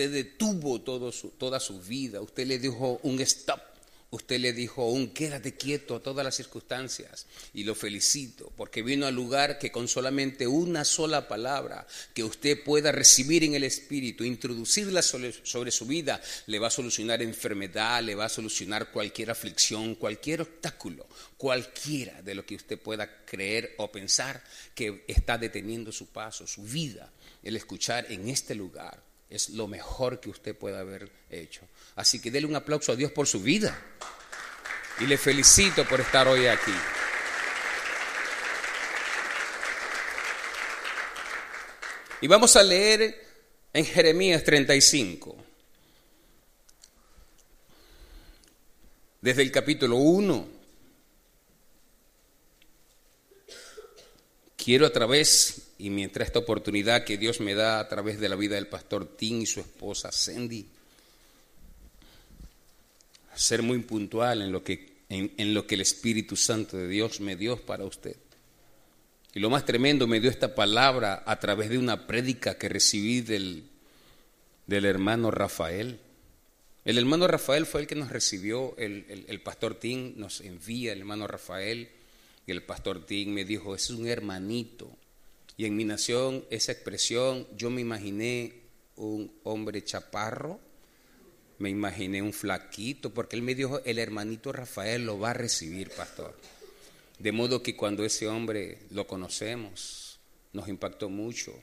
usted detuvo todo su, toda su vida, usted le dijo un stop Usted le dijo un quédate quieto a todas las circunstancias y lo felicito porque vino al lugar que con solamente una sola palabra que usted pueda recibir en el Espíritu, introducirla sobre, su vida, le va a solucionar enfermedad, le va a solucionar cualquier aflicción, cualquier obstáculo, cualquiera de lo que usted pueda creer o pensar que está deteniendo su paso, su vida. El escuchar en este lugar es lo mejor que usted pueda haber hecho. Así que déle un aplauso a Dios por su vida. Y le felicito por estar hoy aquí. Y vamos a leer en Jeremías 35, desde el capítulo 1. Quiero a través, y mientras esta oportunidad que Dios me da a través de la vida del pastor Tim y su esposa Sandy, ser muy puntual en lo que, en, lo que el Espíritu Santo de Dios me dio para usted. Y lo más tremendo, me dio esta palabra a través de una prédica que recibí del, del hermano Rafael. El hermano Rafael fue el que nos recibió, el, el, pastor Tim nos envía, el hermano Rafael, y el pastor Tim me dijo, es un hermanito. Y en mi nación, esa expresión, yo me imaginé un hombre chaparro, me imaginé un flaquito, porque él me dijo, el hermanito Rafael lo va a recibir, pastor. De modo que cuando ese hombre lo conocemos, nos impactó mucho,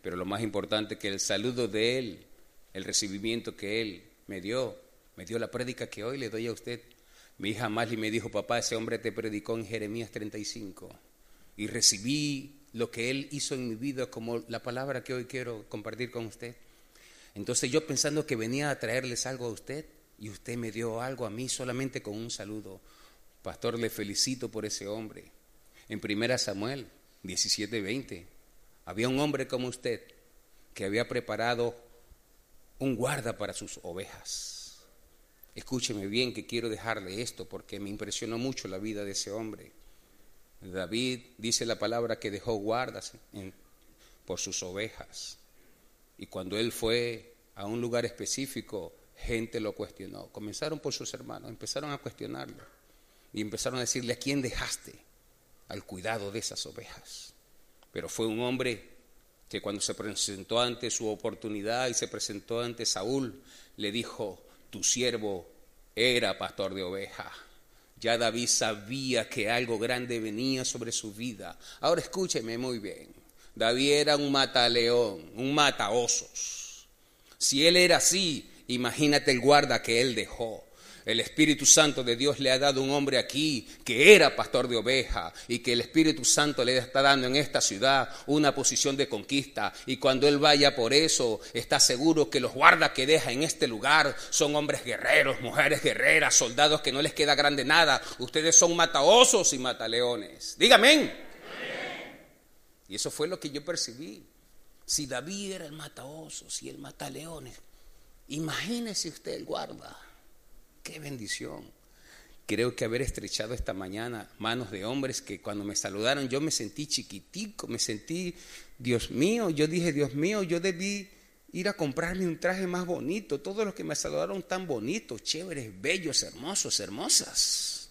pero lo más importante que el saludo de él, el recibimiento que él me dio, me dio la prédica que hoy le doy a usted. Mi hija Marley me dijo, papá, ese hombre te predicó en Jeremías 35 y recibí lo que él hizo en mi vida como la palabra que hoy quiero compartir con usted. Entonces yo pensando que venía a traerles algo a usted y usted me dio algo a mí solamente con un saludo. Pastor, le felicito por ese hombre. En primera Samuel 17:20 había un hombre como usted que había preparado un guarda para sus ovejas. Escúcheme bien que quiero dejarle esto porque me impresionó mucho la vida de ese hombre. David dice la palabra que dejó guardas por sus ovejas. Y cuando él fue a un lugar específico, gente lo cuestionó. Comenzaron por sus hermanos, empezaron a cuestionarlo. Y empezaron a decirle, ¿a quién dejaste al cuidado de esas ovejas? Pero fue un hombre que cuando se presentó ante su oportunidad y se presentó ante Saúl, le dijo, tu siervo era pastor de ovejas. Ya David sabía que algo grande venía sobre su vida. Ahora escúcheme muy bien. David era un mataleón, un mataosos. Si él era así, imagínate el guarda que él dejó. El Espíritu Santo de Dios le ha dado un hombre aquí que era pastor de oveja y que el Espíritu Santo le está dando en esta ciudad una posición de conquista. Y cuando él vaya por eso, está seguro que los guardas que deja en este lugar son hombres guerreros, mujeres guerreras, soldados que no les queda grande nada. Ustedes son mataosos y mataleones. Dígame. Y eso fue lo que yo percibí. Si David era el mataosos y el mataleones, imagínese usted el guarda. Qué bendición. Creo que haber estrechado esta mañana manos de hombres que cuando me saludaron yo me sentí chiquitico, me sentí, Dios mío, yo dije, Dios mío, yo debí ir a comprarme un traje más bonito. Todos los que me saludaron tan bonitos, chéveres, bellos, hermosos, hermosas.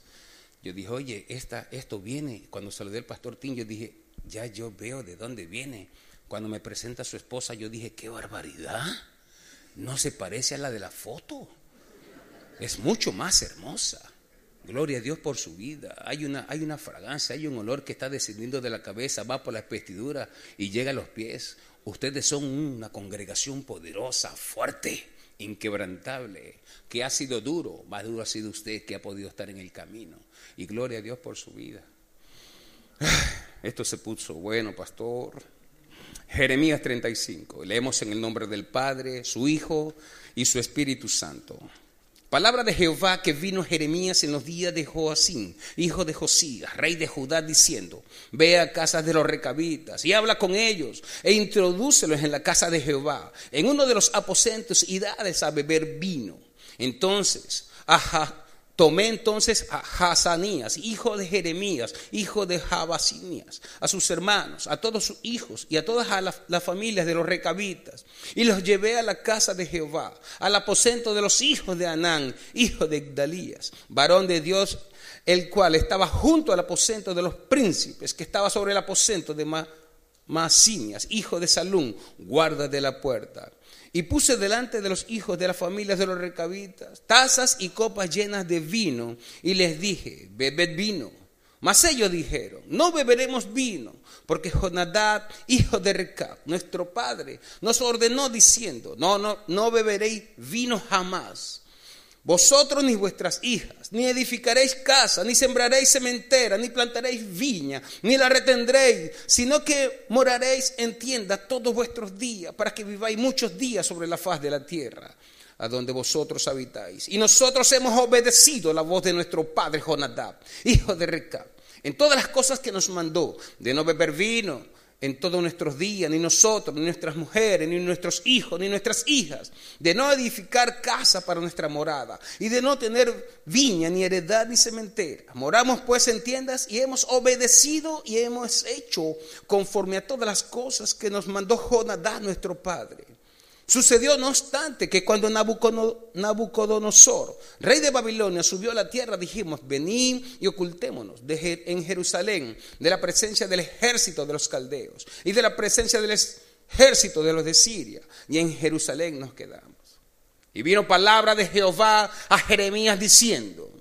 Yo dije, oye, esta, esto viene. Cuando saludé al pastor Tim, yo dije, ya yo veo de dónde viene. Cuando me presenta su esposa, yo dije, qué barbaridad. No se parece a la de la foto. Es mucho más hermosa. Gloria a Dios por su vida. Hay una, hay una fragancia, hay un olor que está descendiendo de la cabeza, va por la vestidura y llega a los pies. Ustedes son una congregación poderosa, fuerte, inquebrantable, que ha sido duro. Más duro ha sido usted que ha podido estar en el camino. Y gloria a Dios por su vida. Esto se puso bueno, pastor. Jeremías 35. Leemos en el nombre del Padre, su Hijo y su Espíritu Santo. Palabra de Jehová que vino Jeremías en los días de Joacín, hijo de Josías, rey de Judá, diciendo, ve a casas de los recabitas y habla con ellos e introdúcelos en la casa de Jehová, en uno de los aposentos y dades a beber vino. Entonces, ajá, Tomé entonces a Hazanías, hijo de Jeremías, hijo de Jabasías, a sus hermanos, a todos sus hijos y a todas las, familias de los recabitas, y los llevé a la casa de Jehová, al aposento de los hijos de Anán, hijo de Dalías, varón de Dios, el cual estaba junto al aposento de los príncipes, que estaba sobre el aposento de Masinias, hijo de Salún, guarda de la puerta. Y puse delante de los hijos de las familias de los recabitas tazas y copas llenas de vino, y les dije, bebed vino. Mas ellos dijeron, no beberemos vino, porque Jonadab, hijo de Recab, nuestro padre, nos ordenó diciendo, no, no, no beberéis vino jamás vosotros ni vuestras hijas, ni edificaréis casa, ni sembraréis cementera, ni plantaréis viña, ni la retendréis, sino que moraréis en tienda todos vuestros días, para que viváis muchos días sobre la faz de la tierra, a donde vosotros habitáis. Y nosotros hemos obedecido la voz de nuestro padre Jonadab, hijo de Recab, en todas las cosas que nos mandó, de no beber vino, en todos nuestros días, ni nosotros, ni nuestras mujeres, ni nuestros hijos, ni nuestras hijas, de no edificar casa para nuestra morada y de no tener viña, ni heredad, ni cementera. Moramos pues en tiendas y hemos obedecido y hemos hecho conforme a todas las cosas que nos mandó Jonadá nuestro Padre. Sucedió, no obstante, que cuando Nabucodonosor, rey de Babilonia, subió a la tierra, dijimos, venid y ocultémonos en Jerusalén de la presencia del ejército de los caldeos y de la presencia del ejército de los de Siria, y en Jerusalén nos quedamos. Y vino palabra de Jehová a Jeremías diciendo,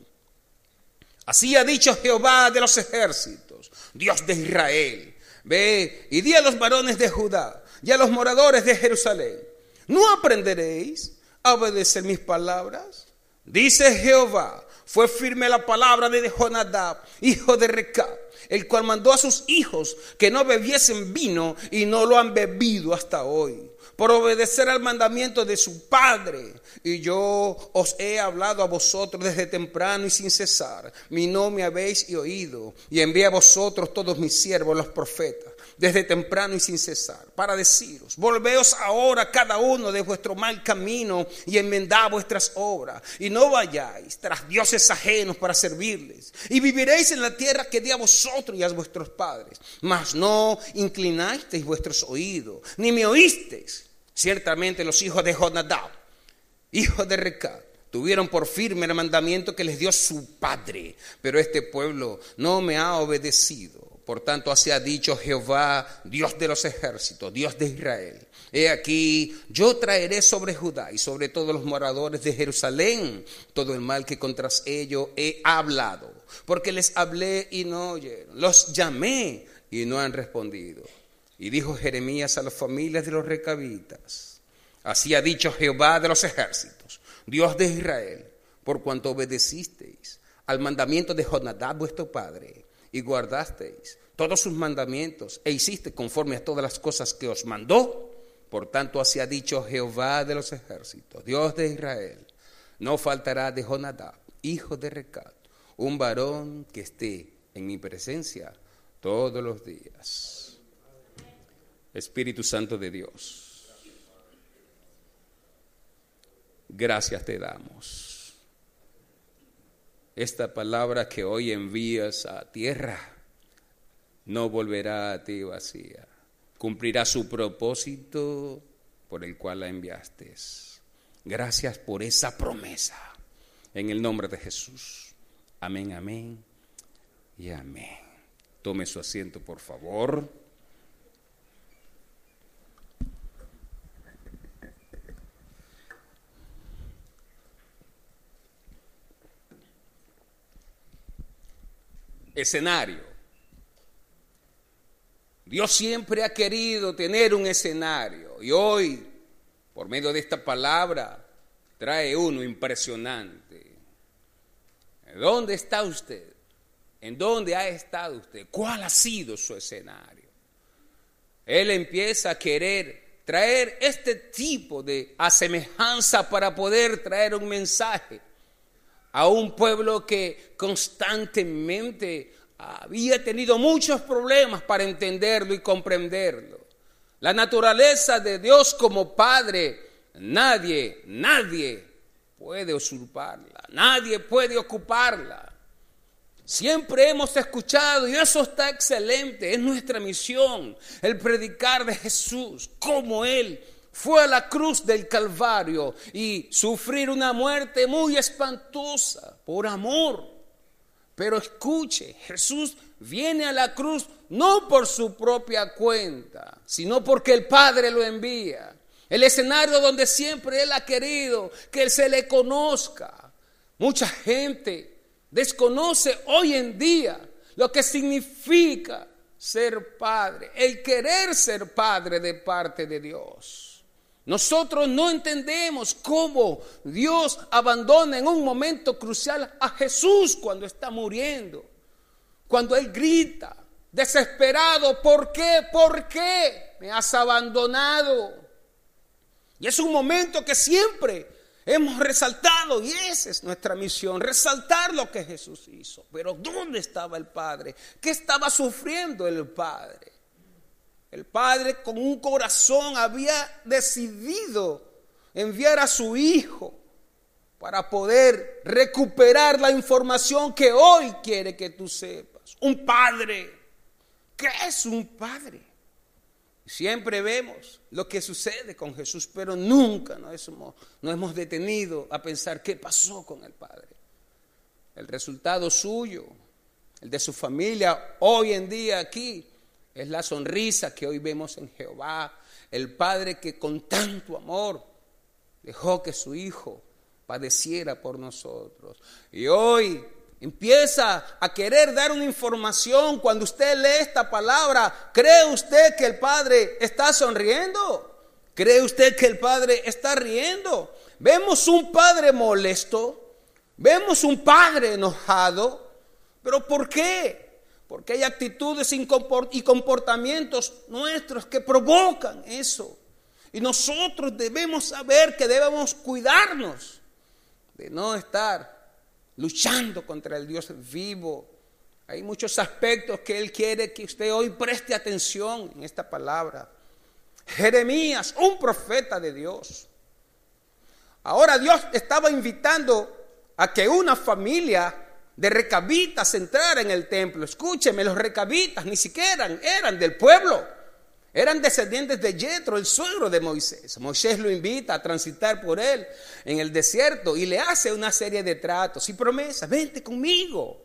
así ha dicho Jehová de los ejércitos, Dios de Israel, ve y di a los varones de Judá y a los moradores de Jerusalén, ¿No aprenderéis a obedecer mis palabras? Dice Jehová, fue firme la palabra de Jonadab, hijo de Recab, el cual mandó a sus hijos que no bebiesen vino y no lo han bebido hasta hoy, por obedecer al mandamiento de su padre. Y yo os he hablado a vosotros desde temprano y sin cesar, mi no me habéis oído, y envié a vosotros todos mis siervos, los profetas desde temprano y sin cesar, para deciros, volveos ahora cada uno de vuestro mal camino y enmendad vuestras obras, y no vayáis tras dioses ajenos para servirles, y viviréis en la tierra que di a vosotros y a vuestros padres, mas no inclinasteis vuestros oídos, ni me oísteis. Ciertamente los hijos de Jonadab, hijos de Recab, tuvieron por firme el mandamiento que les dio su padre, pero este pueblo no me ha obedecido. Por tanto, así ha dicho Jehová, Dios de los ejércitos, Dios de Israel. He aquí, yo traeré sobre Judá y sobre todos los moradores de Jerusalén todo el mal que contra ellos he hablado. Porque les hablé y no oyeron. Los llamé y no han respondido. Y dijo Jeremías a las familias de los recabitas. Así ha dicho Jehová de los ejércitos, Dios de Israel, por cuanto obedecisteis al mandamiento de Jonadab vuestro padre y guardasteis todos sus mandamientos e hiciste conforme a todas las cosas que os mandó, por tanto así ha dicho Jehová de los ejércitos, Dios de Israel, no faltará de Jonadab, hijo de Recab, un varón que esté en mi presencia todos los días. Espíritu Santo de Dios, gracias te damos. Esta palabra que hoy envías a tierra no volverá a ti vacía. Cumplirá su propósito por el cual la enviaste. Gracias por esa promesa. En el nombre de Jesús. Amén, amén y amén. Tome su asiento, por favor. Escenario. Dios siempre ha querido tener un escenario y hoy, por medio de esta palabra, trae uno impresionante. ¿Dónde está usted? ¿En dónde ha estado usted? ¿Cuál ha sido su escenario? Él empieza a querer traer este tipo de asemejanza para poder traer un mensaje a un pueblo que constantemente había tenido muchos problemas para entenderlo y comprenderlo. La naturaleza de Dios como Padre, nadie, nadie puede usurparla, nadie puede ocuparla. Siempre hemos escuchado y eso está excelente, es nuestra misión, el predicar de Jesús, como Él fue a la cruz del Calvario y sufrir una muerte muy espantosa por amor. Pero escuche, Jesús viene a la cruz no por su propia cuenta, sino porque el Padre lo envía. El escenario donde siempre Él ha querido que se le conozca. Mucha gente desconoce hoy en día lo que significa ser padre, el querer ser padre de parte de Dios. Nosotros no entendemos cómo Dios abandona en un momento crucial a Jesús cuando está muriendo, cuando Él grita, desesperado, ¿por qué? ¿Por qué me has abandonado? Y es un momento que siempre hemos resaltado y esa es nuestra misión, resaltar lo que Jesús hizo. Pero ¿dónde estaba el Padre? ¿Qué estaba sufriendo el Padre? El Padre con un corazón había decidido enviar a su Hijo para poder recuperar la información que hoy quiere que tú sepas. Un Padre. ¿Qué es un Padre? Siempre vemos lo que sucede con Jesús, pero nunca nos hemos, hemos detenido a pensar qué pasó con el Padre. El resultado suyo, el de su familia hoy en día aquí, es la sonrisa que hoy vemos en Jehová, el Padre que con tanto amor dejó que su Hijo padeciera por nosotros. Y hoy Empieza a querer dar una información. Cuando usted lee esta palabra, ¿cree usted que el Padre está sonriendo? ¿Cree usted que el Padre está riendo? Vemos un Padre molesto, vemos un Padre enojado, pero ¿por qué? Porque hay actitudes y comportamientos nuestros que provocan eso. Y nosotros debemos saber que debemos cuidarnos de no estar luchando contra el Dios vivo. Hay muchos aspectos que Él quiere que usted hoy preste atención en esta palabra. Jeremías, un profeta de Dios. Ahora Dios estaba invitando a que una familia de recabitas entrara en el templo. Escúcheme, los recabitas ni siquiera eran del pueblo. Eran descendientes de Jetro, el suegro de Moisés. Moisés lo invita a transitar por él en el desierto y le hace una serie de tratos y promesas. Vente conmigo,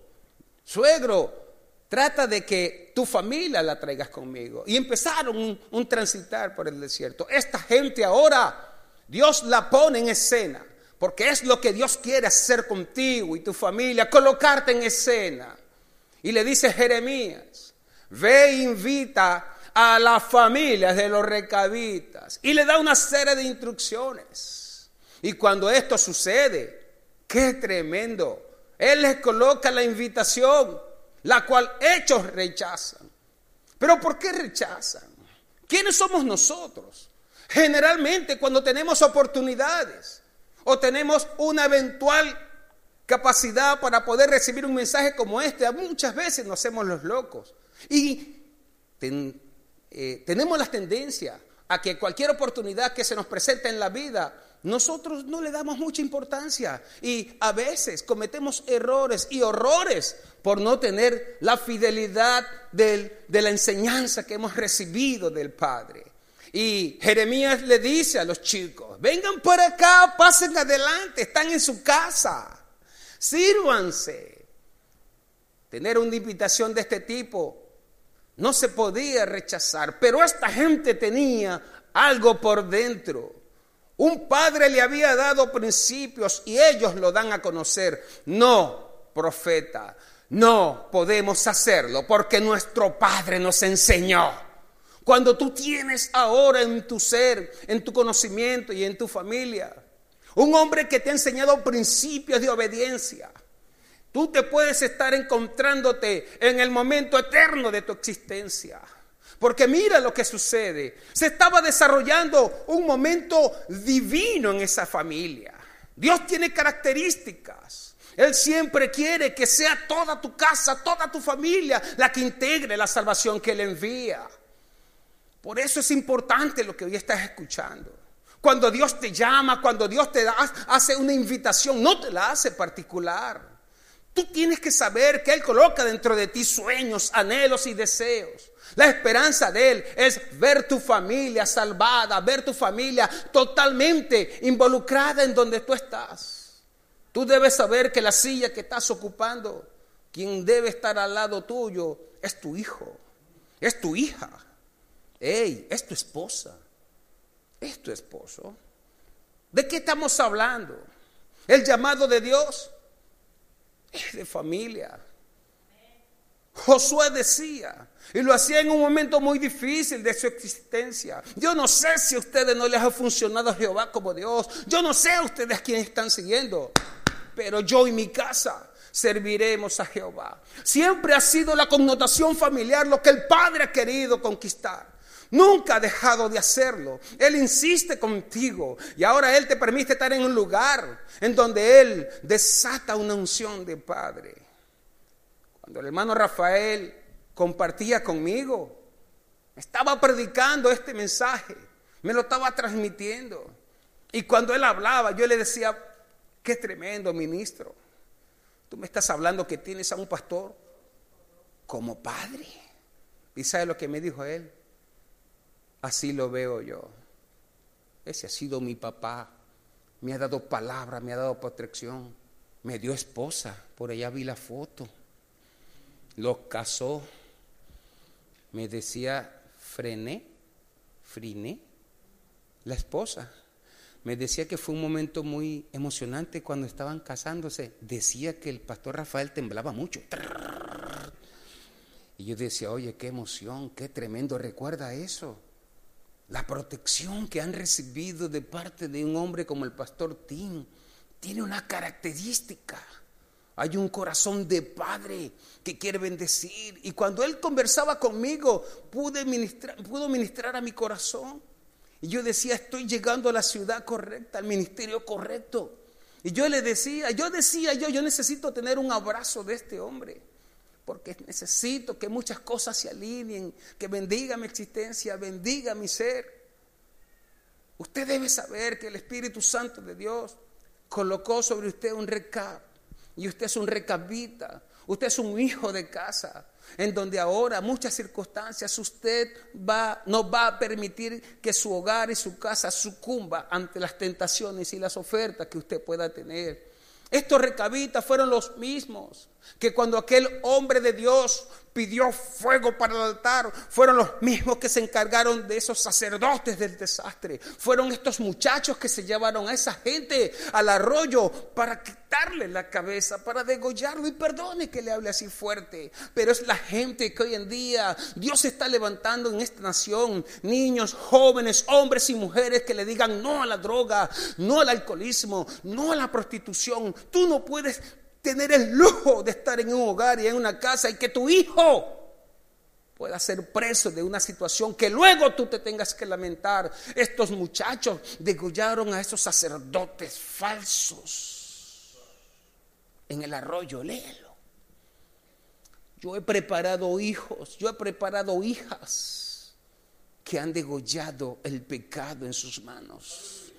suegro. Trata de que tu familia la traigas conmigo. Y empezaron un transitar por el desierto. Esta gente ahora, Dios la pone en escena, porque es lo que Dios quiere hacer contigo y tu familia, colocarte en escena. Y le dice Jeremías, ve e invita a las familias de los recabitas y le da una serie de instrucciones. Y cuando esto sucede, qué tremendo. Él les coloca la invitación, la cual ellos rechazan. Pero ¿por qué rechazan? ¿Quiénes somos nosotros? Generalmente cuando tenemos oportunidades o tenemos una eventual capacidad para poder recibir un mensaje como este, muchas veces nos hacemos los locos. Y eh, tenemos la tendencia a que cualquier oportunidad que se nos presente en la vida, nosotros no le damos mucha importancia y a veces cometemos errores y horrores por no tener la fidelidad de la enseñanza que hemos recibido del Padre. Y Jeremías le dice a los chicos, vengan por acá, pasen adelante, están en su casa, sírvanse. Tener una invitación de este tipo no se podía rechazar, pero esta gente tenía algo por dentro. Un padre le había dado principios y ellos lo dan a conocer. No, profeta, no podemos hacerlo porque nuestro padre nos enseñó. Cuando tú tienes ahora en tu ser, en tu conocimiento y en tu familia, un hombre que te ha enseñado principios de obediencia, Tú te puedes estar encontrándote en el momento eterno de tu existencia. Porque mira lo que sucede. Se estaba desarrollando un momento divino en esa familia. Dios tiene características. Él siempre quiere que sea toda tu casa, toda tu familia la que integre la salvación que Él envía. Por eso es importante lo que hoy estás escuchando. Cuando Dios te llama, cuando Dios te hace una invitación, no te la hace particular. Tú tienes que saber que Él coloca dentro de ti sueños, anhelos y deseos. La esperanza de Él es ver tu familia salvada, ver tu familia totalmente involucrada en donde tú estás. Tú debes saber que la silla que estás ocupando, quien debe estar al lado tuyo, es tu hijo, es tu hija, hey, es tu esposa, es tu esposo. ¿De qué estamos hablando? El llamado de Dios es de familia. Josué decía, y lo hacía en un momento muy difícil de su existencia. Yo no sé si a ustedes no les ha funcionado a Jehová como Dios. Yo no sé a ustedes quiénes están siguiendo. Pero yo y mi casa serviremos a Jehová. Siempre ha sido la connotación familiar lo que el Padre ha querido conquistar. Nunca ha dejado de hacerlo. Él insiste contigo y ahora Él te permite estar en un lugar en donde Él desata una unción de Padre. Cuando el hermano Rafael compartía conmigo, estaba predicando este mensaje, me lo estaba transmitiendo. Y cuando él hablaba, yo le decía, qué tremendo ministro. Tú me estás hablando que tienes a un pastor como padre. ¿Y sabe lo que me dijo él? Así lo veo yo. Ese ha sido mi papá. Me ha dado palabra, me ha dado protección. Me dio esposa. Por allá vi la foto los casó. Me decía, frené, friné, la esposa. Me decía que fue un momento muy emocionante cuando estaban casándose. Decía que el pastor Rafael temblaba mucho. Y yo decía, oye, qué emoción, qué tremendo, recuerda eso. La protección que han recibido de parte de un hombre como el pastor Tim tiene una característica hay un corazón de padre que quiere bendecir. Y cuando él conversaba conmigo, pude ministrar, pudo ministrar a mi corazón. Y yo decía, estoy llegando a la ciudad correcta, al ministerio correcto. Y yo le decía, yo decía yo, yo necesito tener un abrazo de este hombre. Porque necesito que muchas cosas se alineen, que bendiga mi existencia, bendiga mi ser. Usted debe saber que el Espíritu Santo de Dios colocó sobre usted un recado y usted es un recabita, usted es un hijo de casa, en donde ahora muchas circunstancias usted va, no va a permitir que su hogar y su casa sucumba ante las tentaciones y las ofertas que usted pueda tener. Estos recabitas fueron los mismos que cuando aquel hombre de Dios pidió fuego para el altar, fueron los mismos que se encargaron de esos sacerdotes del desastre. Fueron estos muchachos que se llevaron a esa gente al arroyo para quitarle la cabeza, para degollarlo. Y perdone que le hable así fuerte, pero es la gente que hoy en día Dios está levantando en esta nación. Niños, jóvenes, hombres y mujeres que le digan no a la droga, no al alcoholismo, no a la prostitución. Tú no puedes tener el lujo de estar en un hogar y en una casa y que tu hijo pueda ser preso de una situación que luego tú te tengas que lamentar. Estos muchachos degollaron a esos sacerdotes falsos en el arroyo, léelo. Yo he preparado hijos, yo he preparado hijas que han degollado el pecado en sus manos.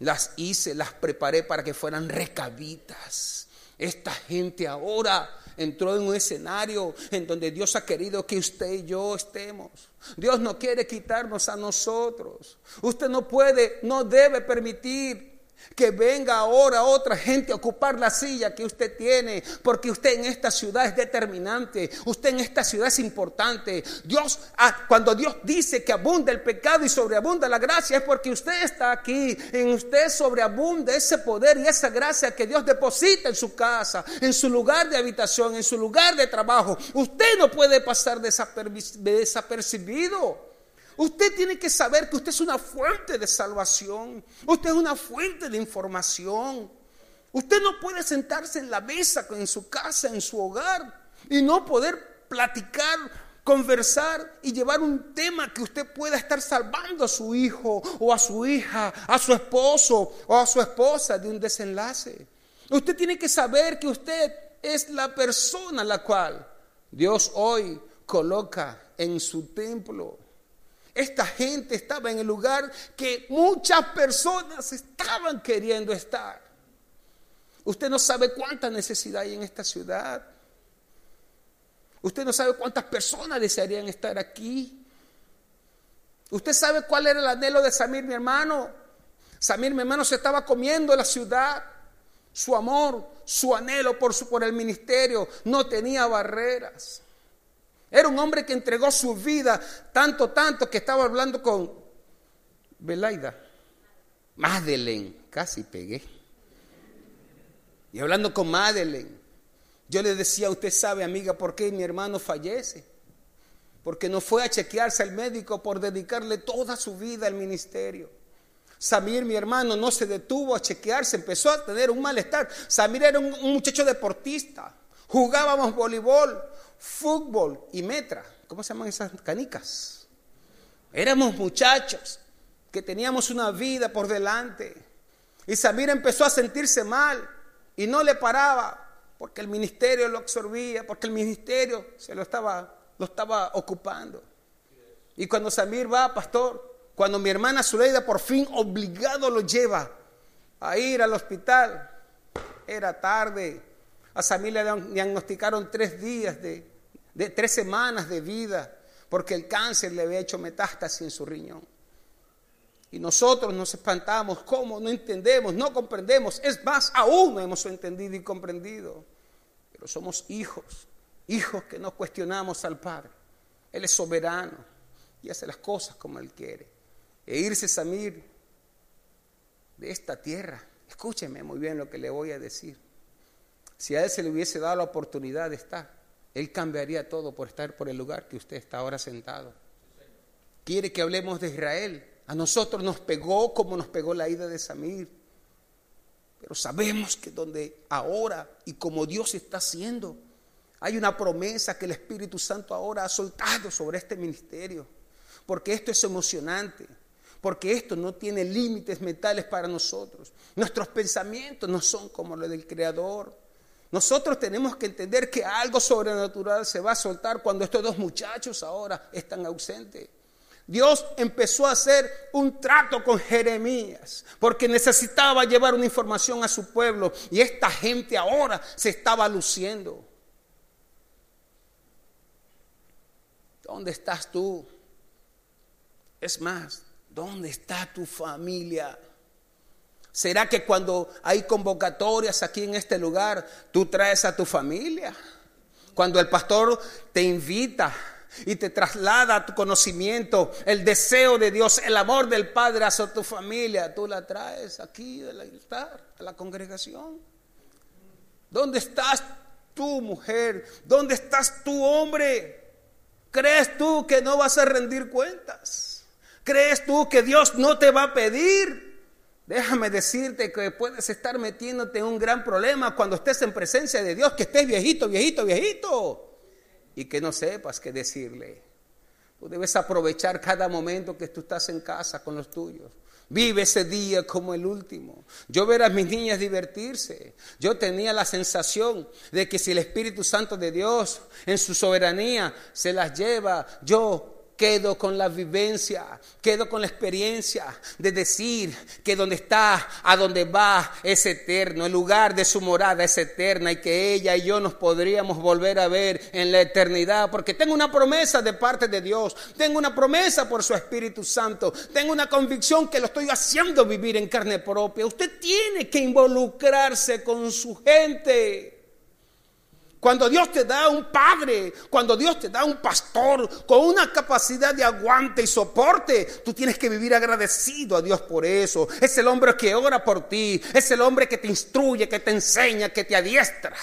Las hice, las preparé para que fueran recabitas esta gente ahora entró en un escenario en donde Dios ha querido que usted y yo estemos. Dios no quiere quitarnos a nosotros. Usted no puede, no debe permitir que venga ahora otra gente a ocupar la silla que usted tiene, porque usted en esta ciudad es determinante, usted en esta ciudad es importante. Dios, ah, cuando Dios dice que abunda el pecado y sobreabunda la gracia, es porque usted está aquí, en usted sobreabunda ese poder y esa gracia que Dios deposita en su casa, en su lugar de habitación, en su lugar de trabajo. Usted no puede pasar desapercibido. Usted tiene que saber que usted es una fuente de salvación. Usted es una fuente de información. Usted no puede sentarse en la mesa, en su casa, en su hogar y no poder platicar, conversar y llevar un tema que usted pueda estar salvando a su hijo o a su hija, a su esposo o a su esposa de un desenlace. Usted tiene que saber que usted es la persona a la cual Dios hoy coloca en su templo Esta gente estaba en el lugar que muchas personas estaban queriendo estar. Usted no sabe cuánta necesidad hay en esta ciudad. Usted no sabe cuántas personas desearían estar aquí. Usted sabe cuál era el anhelo de Samir, mi hermano. Samir, mi hermano, se estaba comiendo la ciudad. Su amor, su anhelo por, su, por el ministerio no tenía barreras. Era un hombre que entregó su vida tanto, tanto que estaba hablando con Belaida. Madeleine, casi pegué. Y hablando con Madeleine, yo le decía, usted sabe, amiga, por qué mi hermano fallece. Porque no fue a chequearse al médico por dedicarle toda su vida al ministerio. Samir, mi hermano, no se detuvo a chequearse, empezó a tener un malestar. Samir era un, un muchacho deportista. Jugábamos voleibol, fútbol y metra. ¿Cómo se llaman esas canicas? Éramos muchachos que teníamos una vida por delante. Y Samir empezó a sentirse mal y no le paraba porque el ministerio lo absorbía, porque el ministerio se lo estaba, lo estaba ocupando. Y cuando Samir va, pastor, cuando mi hermana Zuleida por fin obligado lo lleva a ir al hospital, era tarde. A Samir le diagnosticaron tres días de, de tres semanas de vida, porque el cáncer le había hecho metástasis en su riñón. Y nosotros nos espantamos, ¿cómo? No entendemos, no comprendemos. Es más, aún no hemos entendido y comprendido. Pero somos hijos, hijos que no cuestionamos al Padre. Él es soberano y hace las cosas como Él quiere. E irse Samir de esta tierra, escúcheme muy bien lo que le voy a decir. Si a Él se le hubiese dado la oportunidad de estar, Él cambiaría todo por estar por el lugar que usted está ahora sentado. Quiere que hablemos de Israel, a nosotros nos pegó como nos pegó la ida de Samir. Pero sabemos que donde ahora y como Dios está haciendo, hay una promesa que el Espíritu Santo ahora ha soltado sobre este ministerio. Porque esto es emocionante. Porque esto no tiene límites mentales para nosotros. Nuestros pensamientos no son como los del Creador. Nosotros tenemos que entender que algo sobrenatural se va a soltar cuando estos dos muchachos ahora están ausentes. Dios empezó a hacer un trato con Jeremías porque necesitaba llevar una información a su pueblo y esta gente ahora se estaba luciendo. ¿Dónde estás tú? Es más, ¿dónde está tu familia? ¿Será que cuando hay convocatorias aquí en este lugar, tú traes a tu familia? Cuando el pastor te invita y te traslada a tu conocimiento el deseo de Dios, el amor del Padre hacia tu familia, tú la traes aquí del altar, a la congregación. ¿Dónde estás tú, mujer? ¿Dónde estás tú, hombre? ¿Crees tú que no vas a rendir cuentas? ¿Crees tú que Dios no te va a pedir? Déjame decirte que puedes estar metiéndote en un gran problema cuando estés en presencia de Dios, que estés viejito, viejito, viejito y que no sepas qué decirle. Tú debes aprovechar cada momento que tú estás en casa con los tuyos. Vive ese día como el último. Yo ver a mis niñas divertirse. Yo tenía la sensación de que si el Espíritu Santo de Dios en su soberanía se las lleva, yo quedo con la vivencia, quedo con la experiencia de decir que donde está, a donde va, es eterno, el lugar de su morada es eterna y que ella y yo nos podríamos volver a ver en la eternidad, porque tengo una promesa de parte de Dios, tengo una promesa por su Espíritu Santo, tengo una convicción que lo estoy haciendo vivir en carne propia. Usted tiene que involucrarse con su gente. Cuando Dios te da un padre, cuando Dios te da un pastor con una capacidad de aguante y soporte, tú tienes que vivir agradecido a Dios por eso. Es el hombre que ora por ti, es el hombre que te instruye, que te enseña, que te adiestra.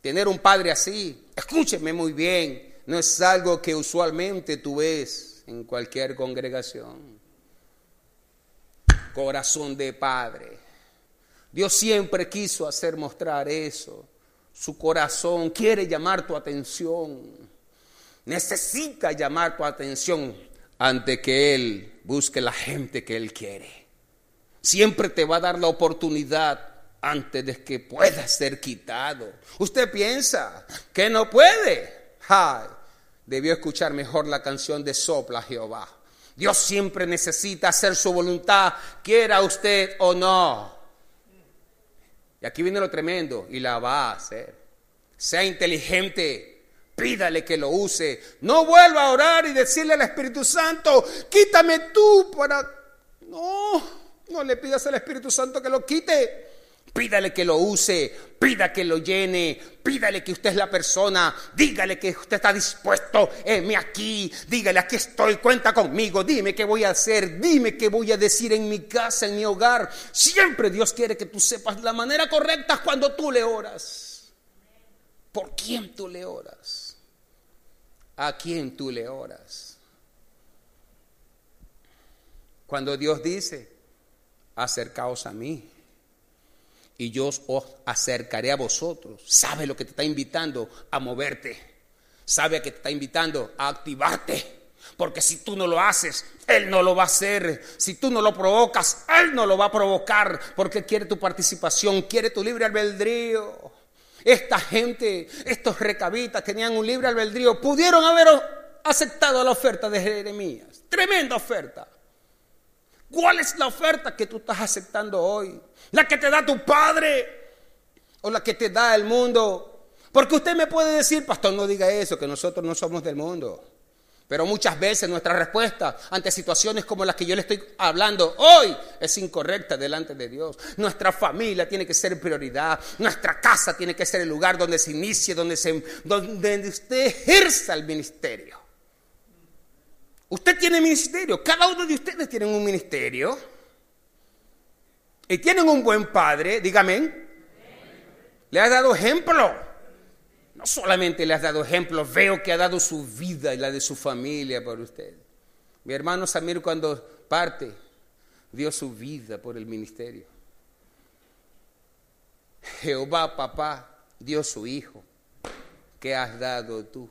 Tener un padre así, escúcheme muy bien, no es algo que usualmente tú ves en cualquier congregación. Corazón de padre Dios siempre quiso hacer mostrar eso. Su corazón quiere llamar tu atención. Necesita llamar tu atención ante que Él busque la gente que Él quiere. Siempre te va a dar la oportunidad antes de que pueda ser quitado. Usted piensa que no puede. debió escuchar mejor la canción de Sopla Jehová. Dios siempre necesita hacer su voluntad, quiera usted o no. Y aquí viene lo tremendo, y la va a hacer. Sea inteligente, pídale que lo use. No vuelva a orar y decirle al Espíritu Santo, quítame tú para... No, no le pidas al Espíritu Santo que lo quite. Pídale que lo use, pida que lo llene, pídale que usted es la persona, dígale que usted está dispuesto, heme aquí, dígale aquí estoy, cuenta conmigo, dime qué voy a hacer, dime qué voy a decir en mi casa, en mi hogar. Siempre Dios quiere que tú sepas la manera correcta cuando tú le oras. ¿Por quién tú le oras? ¿A quién tú le oras? Cuando Dios dice, acercaos a mí y yo os acercaré a vosotros. Sabe lo que te está invitando a moverte. Sabe que te está invitando a activarte. Porque si tú no lo haces, Él no lo va a hacer. Si tú no lo provocas, Él no lo va a provocar. Porque quiere tu participación, quiere tu libre albedrío. Esta gente, estos recabitas tenían un libre albedrío. Pudieron haber aceptado la oferta de Jeremías. Tremenda oferta. ¿Cuál es la oferta que tú estás aceptando hoy? ¿La que te da tu padre o la que te da el mundo? Porque usted me puede decir, pastor, no diga eso, que nosotros no somos del mundo. Pero muchas veces nuestra respuesta ante situaciones como las que yo le estoy hablando hoy es incorrecta delante de Dios. Nuestra familia tiene que ser prioridad. Nuestra casa tiene que ser el lugar donde se inicie, donde, se, donde usted ejerza el ministerio. Usted tiene ministerio, cada uno de ustedes tienen un ministerio. Y tienen un buen padre, dígame. Le ha dado ejemplo. No solamente le has dado ejemplo, veo que ha dado su vida y la de su familia por usted. Mi hermano Samir cuando parte dio su vida por el ministerio. Jehová, papá, dio su hijo. ¿Qué has dado tú?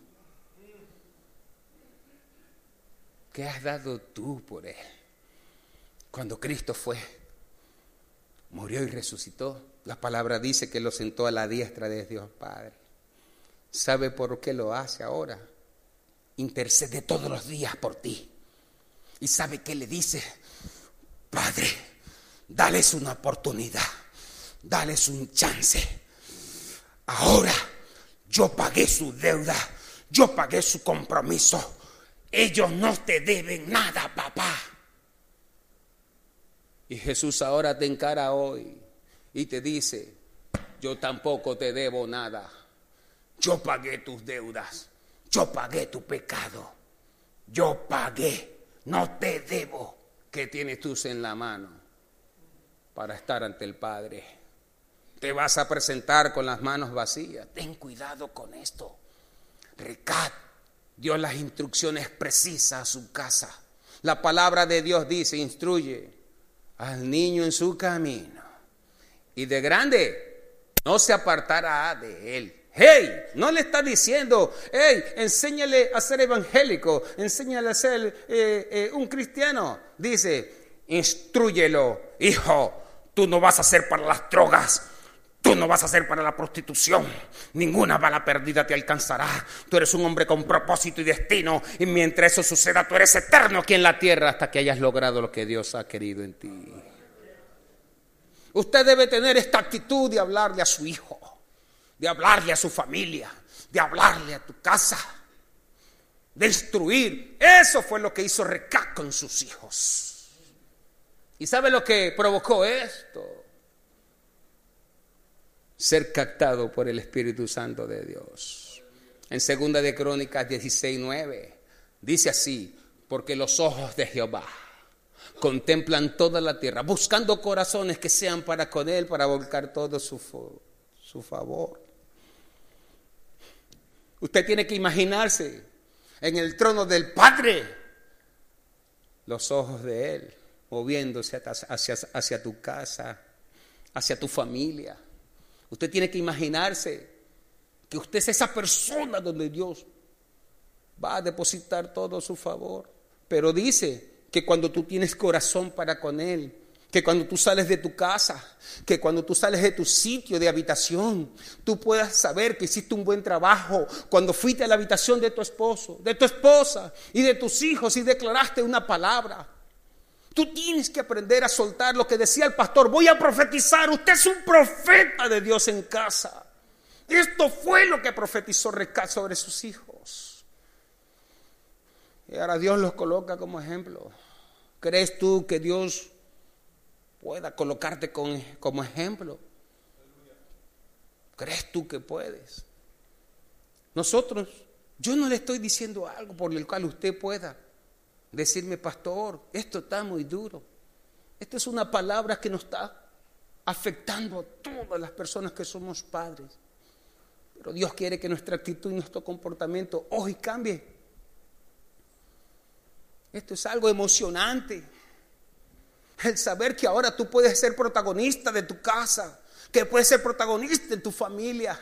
¿Qué has dado tú por Él? Cuando Cristo fue, murió y resucitó, la palabra dice que lo sentó a la diestra de Dios Padre. ¿Sabe por qué lo hace ahora? Intercede todos los días por ti. ¿Y sabe qué le dice? Padre, dales una oportunidad, dales un chance. Ahora yo pagué su deuda, yo pagué su compromiso. Ellos no te deben nada, papá. Y Jesús ahora te encara hoy y te dice, yo tampoco te debo nada. Yo pagué tus deudas, yo pagué tu pecado, yo pagué, no te debo. ¿Qué tienes tú en la mano para estar ante el Padre? Te vas a presentar con las manos vacías. Ten cuidado con esto. Recat dio las instrucciones precisas a su casa. La palabra de Dios dice, instruye al niño en su camino. Y de grande no se apartará de él. Hey, no le está diciendo, hey, enséñale a ser evangélico, enséñale a ser eh, eh, un cristiano. Dice, instruyelo, hijo, tú no vas a ser para las drogas, Tú no vas a ser para la prostitución. Ninguna bala perdida te alcanzará. Tú eres un hombre con propósito y destino. Y mientras eso suceda, tú eres eterno aquí en la tierra hasta que hayas logrado lo que Dios ha querido en ti. Usted debe tener esta actitud de hablarle a su hijo, de hablarle a su familia, de hablarle a tu casa, de instruir. Eso fue lo que hizo Recac con sus hijos. ¿Y sabe lo que provocó esto? Ser captado por el Espíritu Santo de Dios. En segunda de Crónicas 16:9 dice así, porque los ojos de Jehová contemplan toda la tierra, buscando corazones que sean para con él, para volcar todo su, su favor. Usted tiene que imaginarse en el trono del Padre los ojos de Él moviéndose hacia, hacia tu casa, hacia tu familia Usted tiene que imaginarse que usted es esa persona donde Dios va a depositar todo su favor. Pero dice que cuando tú tienes corazón para con Él, que cuando tú sales de tu casa, que cuando tú sales de tu sitio de habitación, tú puedas saber que hiciste un buen trabajo cuando fuiste a la habitación de tu esposo, de tu esposa y de tus hijos y declaraste una palabra. Tú tienes que aprender a soltar lo que decía el pastor, voy a profetizar, usted es un profeta de Dios en casa. Esto fue lo que profetizó Recá sobre sus hijos. Y ahora Dios los coloca como ejemplo. ¿Crees tú que Dios pueda colocarte como ejemplo? ¿Crees tú que puedes? Nosotros, yo no le estoy diciendo algo por el cual usted pueda decirme, pastor, esto está muy duro. Esto es una palabra que nos está afectando a todas las personas que somos padres. Pero Dios quiere que nuestra actitud y nuestro comportamiento hoy cambie. Esto es algo emocionante. El saber que ahora tú puedes ser protagonista de tu casa, que puedes ser protagonista en tu familia.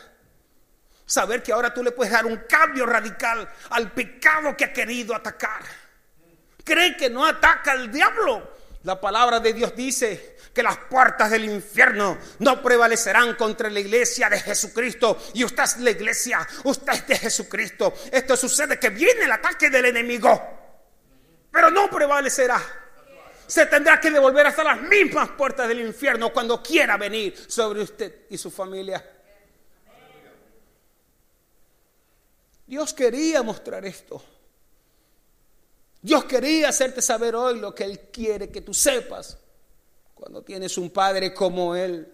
Saber que ahora tú le puedes dar un cambio radical al pecado que ha querido atacar. Cree que no ataca al diablo. La palabra de Dios dice que las puertas del infierno no prevalecerán contra la iglesia de Jesucristo. Y usted es la iglesia, usted es de Jesucristo. Esto sucede que viene el ataque del enemigo, pero no prevalecerá. Se tendrá que devolver hasta las mismas puertas del infierno cuando quiera venir sobre usted y su familia. Dios quería mostrar esto. Dios quería hacerte saber hoy lo que Él quiere que tú sepas cuando tienes un padre como Él.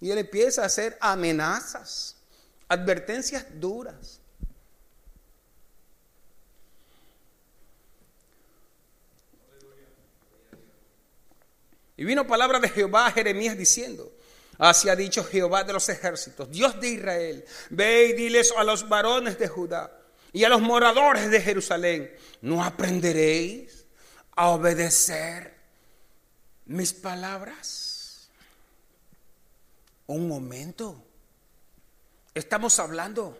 Y Él empieza a hacer amenazas, advertencias duras. Y vino palabra de Jehová a Jeremías diciendo, así ha dicho Jehová de los ejércitos, Dios de Israel, ve y diles a los varones de Judá y a los moradores de Jerusalén, ¿no aprenderéis? a obedecer mis palabras? Un momento. Estamos hablando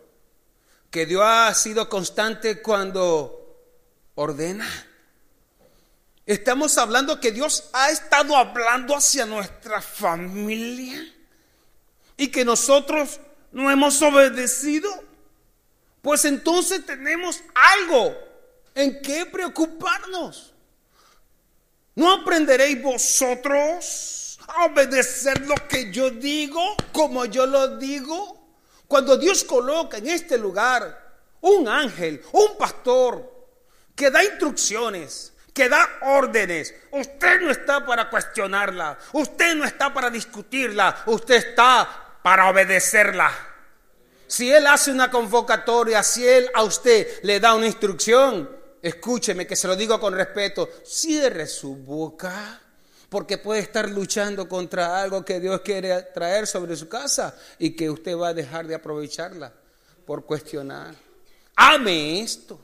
que Dios ha sido constante cuando ordena. Estamos hablando que Dios ha estado hablando hacia nuestra familia y que nosotros no hemos obedecido. Pues entonces tenemos algo en qué preocuparnos. ¿No aprenderéis vosotros a obedecer lo que yo digo como yo lo digo? Cuando Dios coloca en este lugar un ángel, un pastor, que da instrucciones, que da órdenes, usted no está para cuestionarla, usted no está para discutirla, usted está para obedecerla. Si Él hace una convocatoria, si Él a usted le da una instrucción, escúcheme que se lo digo con respeto, cierre su boca, porque puede estar luchando contra algo que Dios quiere traer sobre su casa y que usted va a dejar de aprovecharla por cuestionar. Ame esto.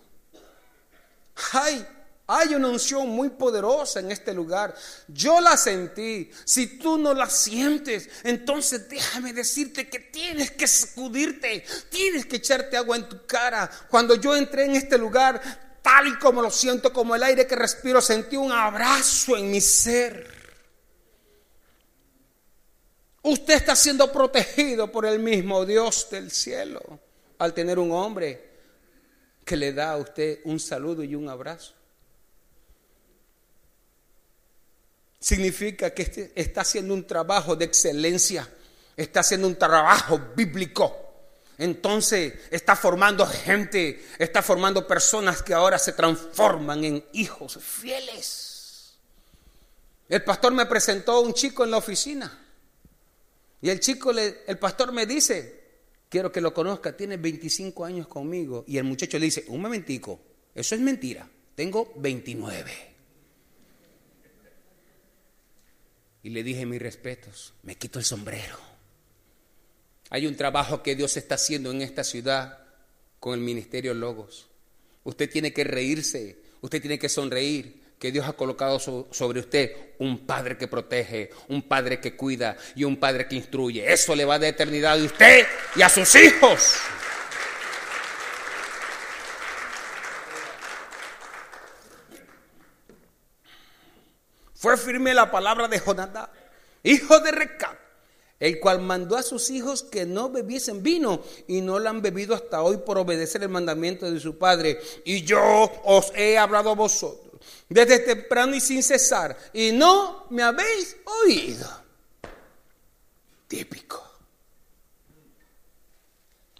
Hay, hay una unción muy poderosa en este lugar. Yo la sentí. Si tú no la sientes, entonces déjame decirte que tienes que sacudirte, tienes que echarte agua en tu cara. Cuando yo entré en este lugar, tal y como lo siento, como el aire que respiro, sentí un abrazo en mi ser. Usted está siendo protegido por el mismo Dios del cielo al tener un hombre que le da a usted un saludo y un abrazo. Significa que este está haciendo un trabajo de excelencia, está haciendo un trabajo bíblico entonces está formando gente, está formando personas que ahora se transforman en hijos fieles. El pastor me presentó a un chico en la oficina y el chico, le, el pastor me dice, quiero que lo conozca, tiene 25 años conmigo. Y el muchacho le dice, un momentico, eso es mentira, tengo 29. Y le dije mis respetos, me quito el sombrero. Hay un trabajo que Dios está haciendo en esta ciudad con el ministerio Logos. Usted tiene que reírse, usted tiene que sonreír, que Dios ha colocado sobre usted un padre que protege, un padre que cuida y un padre que instruye. Eso le va de eternidad a usted y a sus hijos. Fue firme la palabra de Jonadab, hijo de Recab, el cual mandó a sus hijos que no bebiesen vino y no lo han bebido hasta hoy por obedecer el mandamiento de su padre. Y yo os he hablado a vosotros desde temprano y sin cesar, y no me habéis oído. Típico.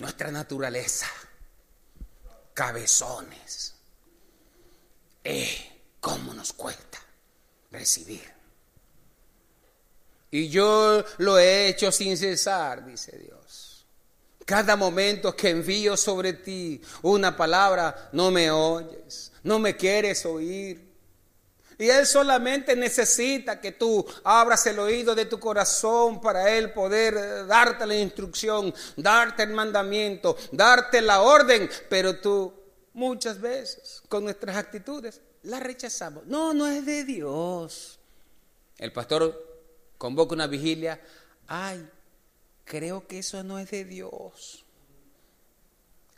Nuestra naturaleza. Cabezones. Eh, ¿cómo nos cuesta recibir? Y yo lo he hecho sin cesar, dice Dios. Cada momento que envío sobre ti una palabra, no me oyes, no me quieres oír. Y Él solamente necesita que tú abras el oído de tu corazón para Él poder darte la instrucción, darte el mandamiento, darte la orden. Pero tú muchas veces con nuestras actitudes la rechazamos. No, no es de Dios. El pastor convoca una vigilia. Ay, creo que eso no es de Dios.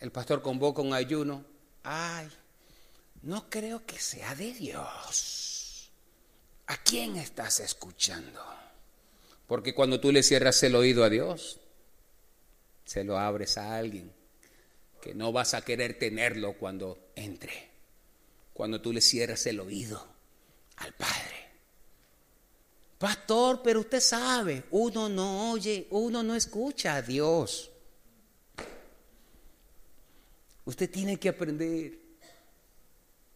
El pastor convoca un ayuno. Ay, no creo que sea de Dios. ¿A quién estás escuchando? Porque cuando tú le cierras el oído a Dios, se lo abres a alguien que no vas a querer tenerlo cuando entre. Cuando tú le cierras el oído al Padre. Pastor, pero usted sabe, uno no oye, uno no escucha a Dios. Usted tiene que aprender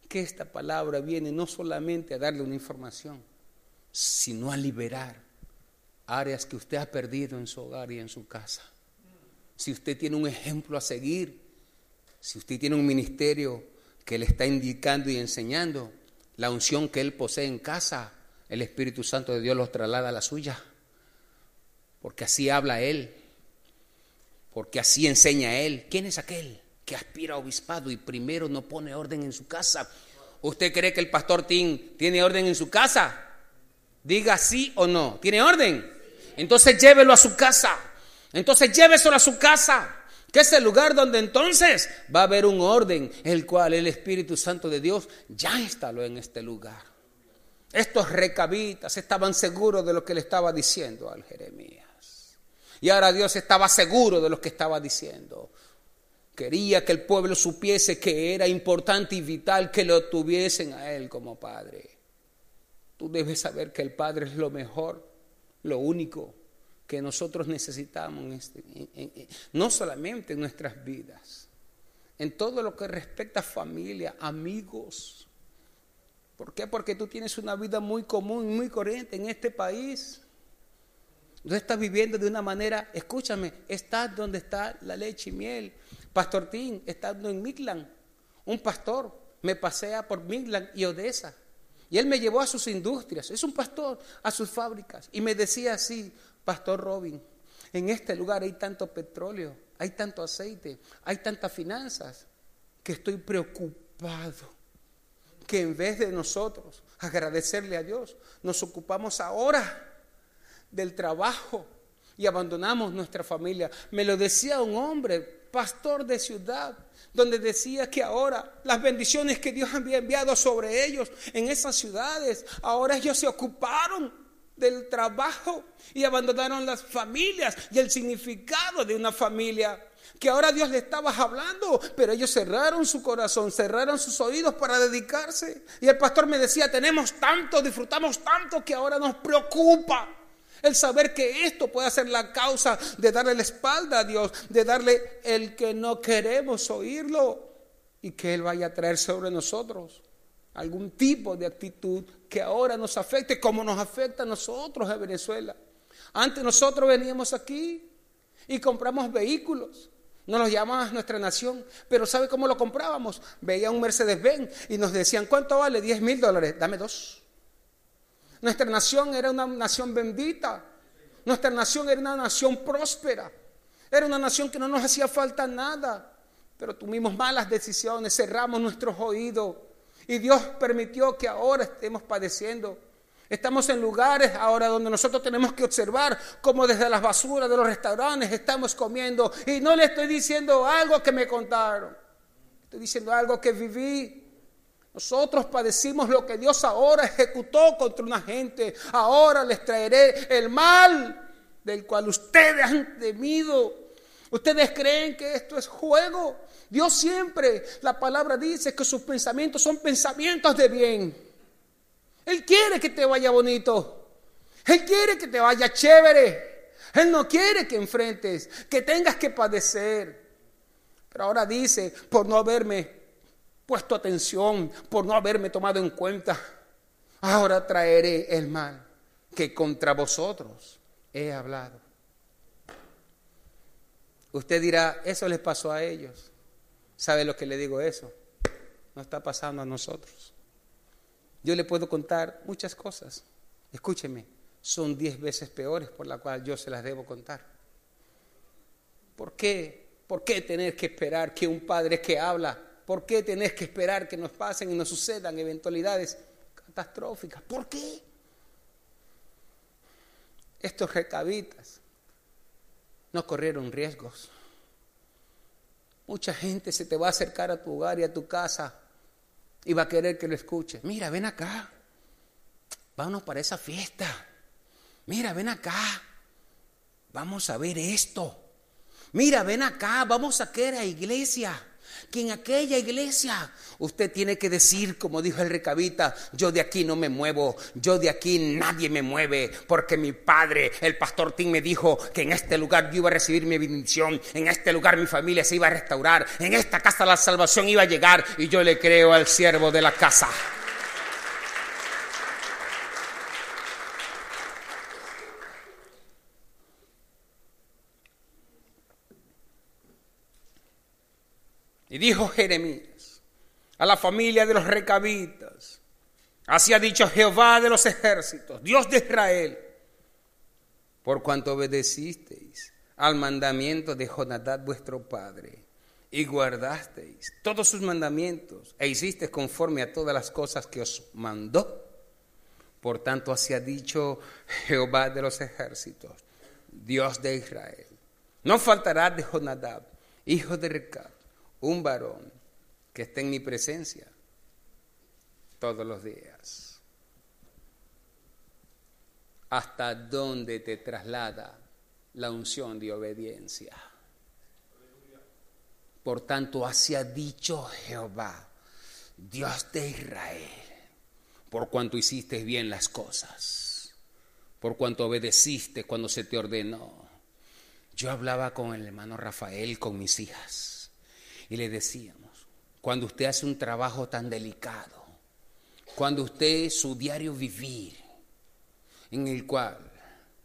que esta palabra viene no solamente a darle una información, sino a liberar áreas que usted ha perdido en su hogar y en su casa. Si usted tiene un ejemplo a seguir, si usted tiene un ministerio que le está indicando y enseñando, la unción que él posee en casa, el Espíritu Santo de Dios los traslada a la suya. Porque así habla Él. Porque así enseña Él. ¿Quién es aquel que aspira a obispado y primero no pone orden en su casa? ¿Usted cree que el pastor Tim tiene orden en su casa? Diga sí o no. ¿Tiene orden? Entonces llévelo a su casa. Entonces lléveselo a su casa. Que es el lugar donde entonces va a haber un orden, el cual el Espíritu Santo de Dios ya instaló en este lugar. Estos recabitas estaban seguros de lo que le estaba diciendo al Jeremías. Y ahora Dios estaba seguro de lo que estaba diciendo. Quería que el pueblo supiese que era importante y vital que lo tuviesen a Él como Padre. Tú debes saber que el Padre es lo mejor, lo único que nosotros necesitamos, este, no solamente en nuestras vidas, en todo lo que respecta a familia, amigos, ¿Por qué? Porque tú tienes una vida muy común, muy corriente en este país. Tú estás viviendo de una manera, escúchame, estás donde está la leche y miel. Pastor Tim, estando en Midland, un pastor me pasea por Midland y Odessa. Y él me llevó a sus industrias, es un pastor, a sus fábricas. Y me decía así, Pastor Robin, en este lugar hay tanto petróleo, hay tanto aceite, hay tantas finanzas, que estoy preocupado que en vez de nosotros agradecerle a Dios, nos ocupamos ahora del trabajo y abandonamos nuestra familia. Me lo decía un hombre, pastor de ciudad, donde decía que ahora las bendiciones que Dios había enviado sobre ellos en esas ciudades, ahora ellos se ocuparon del trabajo y abandonaron las familias y el significado de una familia que ahora Dios le estaba hablando, pero ellos cerraron su corazón, cerraron sus oídos para dedicarse. Y el pastor me decía, tenemos tanto, disfrutamos tanto que ahora nos preocupa el saber que esto puede ser la causa de darle la espalda a Dios, de darle el que no queremos oírlo y que Él vaya a traer sobre nosotros algún tipo de actitud que ahora nos afecte como nos afecta a nosotros en Venezuela. Antes nosotros veníamos aquí y compramos vehículos no nos llamaba nuestra nación, pero ¿sabe cómo lo comprábamos? Veía un Mercedes-Benz y nos decían, ¿cuánto vale? 10 mil dólares, dame dos. Nuestra nación era una nación bendita, nuestra nación era una nación próspera, era una nación que no nos hacía falta nada, pero tuvimos malas decisiones, cerramos nuestros oídos y Dios permitió que ahora estemos padeciendo Estamos en lugares ahora donde nosotros tenemos que observar cómo desde las basuras de los restaurantes estamos comiendo. Y no le estoy diciendo algo que me contaron. Estoy diciendo algo que viví. Nosotros padecimos lo que Dios ahora ejecutó contra una gente. Ahora les traeré el mal del cual ustedes han temido. Ustedes creen que esto es juego. Dios siempre, la palabra dice que sus pensamientos son pensamientos de bien. Él quiere que te vaya bonito. Él quiere que te vaya chévere. Él no quiere que enfrentes, que tengas que padecer. Pero ahora dice, por no haberme puesto atención, por no haberme tomado en cuenta, ahora traeré el mal que contra vosotros he hablado. Usted dirá, eso les pasó a ellos. ¿Sabe lo que le digo eso? No está pasando a nosotros. Yo le puedo contar muchas cosas. Escúcheme, son diez veces peores por las cuales yo se las debo contar. ¿Por qué? ¿Por qué tener que esperar que un padre que habla? ¿Por qué tener que esperar que nos pasen y nos sucedan eventualidades catastróficas? ¿Por qué? Estos recabitas no corrieron riesgos. Mucha gente se te va a acercar a tu hogar y a tu casa y va a querer que lo escuches. Mira, ven acá. Vámonos para esa fiesta. Mira, ven acá. Vamos a ver esto. Mira, ven acá. Vamos a aquella iglesia que en aquella iglesia usted tiene que decir, como dijo el recabita, yo de aquí no me muevo, yo de aquí nadie me mueve, porque mi padre, el pastor Tim, me dijo que en este lugar yo iba a recibir mi bendición, en este lugar mi familia se iba a restaurar, en esta casa la salvación iba a llegar y yo le creo al siervo de la casa. Dijo Jeremías a la familia de los recabitas, así ha dicho Jehová de los ejércitos, Dios de Israel, por cuanto obedecisteis al mandamiento de Jonadab vuestro padre y guardasteis todos sus mandamientos e hicisteis conforme a todas las cosas que os mandó. Por tanto, así ha dicho Jehová de los ejércitos, Dios de Israel. No faltará de Jonadab, hijo de Recab, un varón que esté en mi presencia todos los días. ¿Hasta dónde te traslada la unción de obediencia? Por tanto, así ha dicho Jehová, Dios de Israel, por cuanto hiciste bien las cosas, por cuanto obedeciste cuando se te ordenó. Yo hablaba con el hermano Rafael, con mis hijas y le decíamos, cuando usted hace un trabajo tan delicado, cuando usted su diario vivir, en el cual,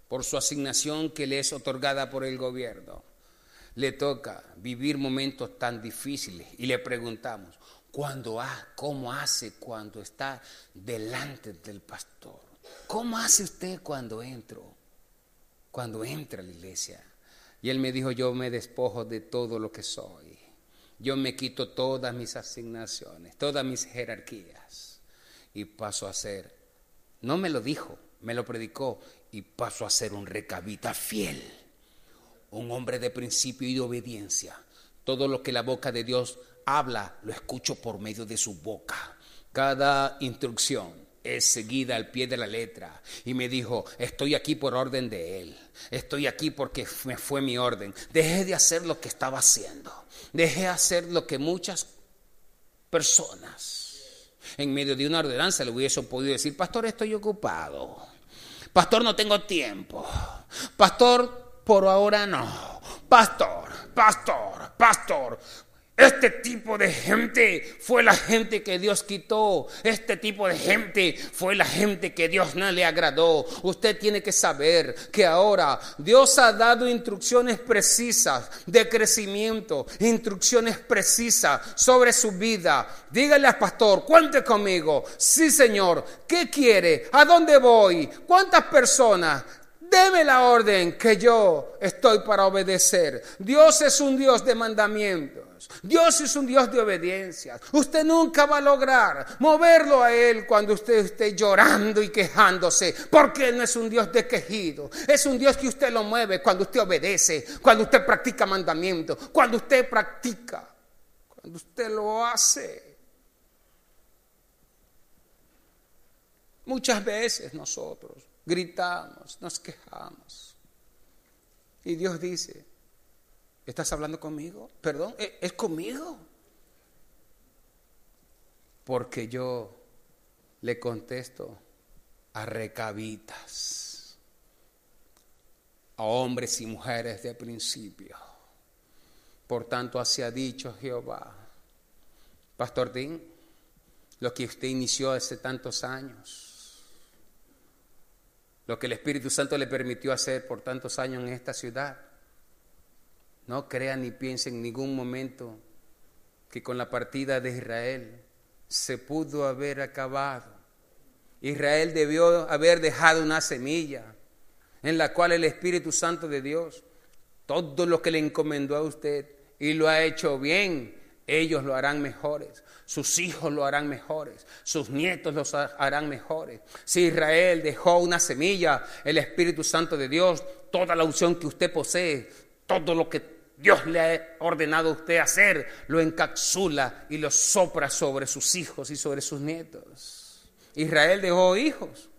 por su asignación que le es otorgada por el gobierno, le toca vivir momentos tan difíciles y le preguntamos, ¿cuándo ha, ¿cómo hace cuando está delante del pastor? ¿Cómo hace usted cuando entro? Cuando entra a la iglesia. Y él me dijo, yo me despojo de todo lo que soy yo me quito todas mis asignaciones, todas mis jerarquías y paso a ser, no me lo dijo, me lo predicó y paso a ser un recabita fiel, un hombre de principio y de obediencia. Todo lo que la boca de Dios habla, lo escucho por medio de su boca. Cada instrucción es seguida al pie de la letra. Y me dijo, estoy aquí por orden de Él. Estoy aquí porque me fue mi orden. Dejé de hacer lo que estaba haciendo. Dejé de hacer lo que muchas personas en medio de una ordenanza le hubiesen podido decir, pastor, estoy ocupado. Pastor, no tengo tiempo. Pastor, por ahora no. Pastor, pastor, pastor. Este tipo de gente fue la gente que Dios quitó. Este tipo de gente fue la gente que Dios no le agradó. Usted tiene que saber que ahora Dios ha dado instrucciones precisas de crecimiento, instrucciones precisas sobre su vida. Dígale al pastor, cuente conmigo. Sí, Señor, ¿qué quiere? ¿A dónde voy? ¿Cuántas personas? Deme la orden que yo estoy para obedecer. Dios es un Dios de mandamientos. Dios es un Dios de obediencia. Usted nunca va a lograr moverlo a Él cuando usted esté llorando y quejándose, porque Él no es un Dios de quejido. Es un Dios que usted lo mueve cuando usted obedece, cuando usted practica mandamientos, cuando usted practica, cuando usted lo hace. Muchas veces nosotros gritamos, nos quejamos. Y Dios dice, ¿estás hablando conmigo? Perdón, ¿e-, ¿es conmigo? Porque yo le contesto a recabitas, a hombres y mujeres de principio. Por tanto, así ha dicho Jehová. Pastor Dean, lo que usted inició hace tantos años, lo que el Espíritu Santo le permitió hacer por tantos años en esta ciudad, no crea ni piense en ningún momento que con la partida de Israel se pudo haber acabado. Israel debió haber dejado una semilla en la cual el Espíritu Santo de Dios, todo lo que le encomendó a usted y lo ha hecho bien, ellos lo harán mejores, sus hijos lo harán mejores, sus nietos los harán mejores. Si Israel dejó una semilla, el Espíritu Santo de Dios, toda la unción que usted posee, todo lo que Dios le ha ordenado a usted hacer, lo encapsula y lo sopra sobre sus hijos y sobre sus nietos. Israel dejó hijos.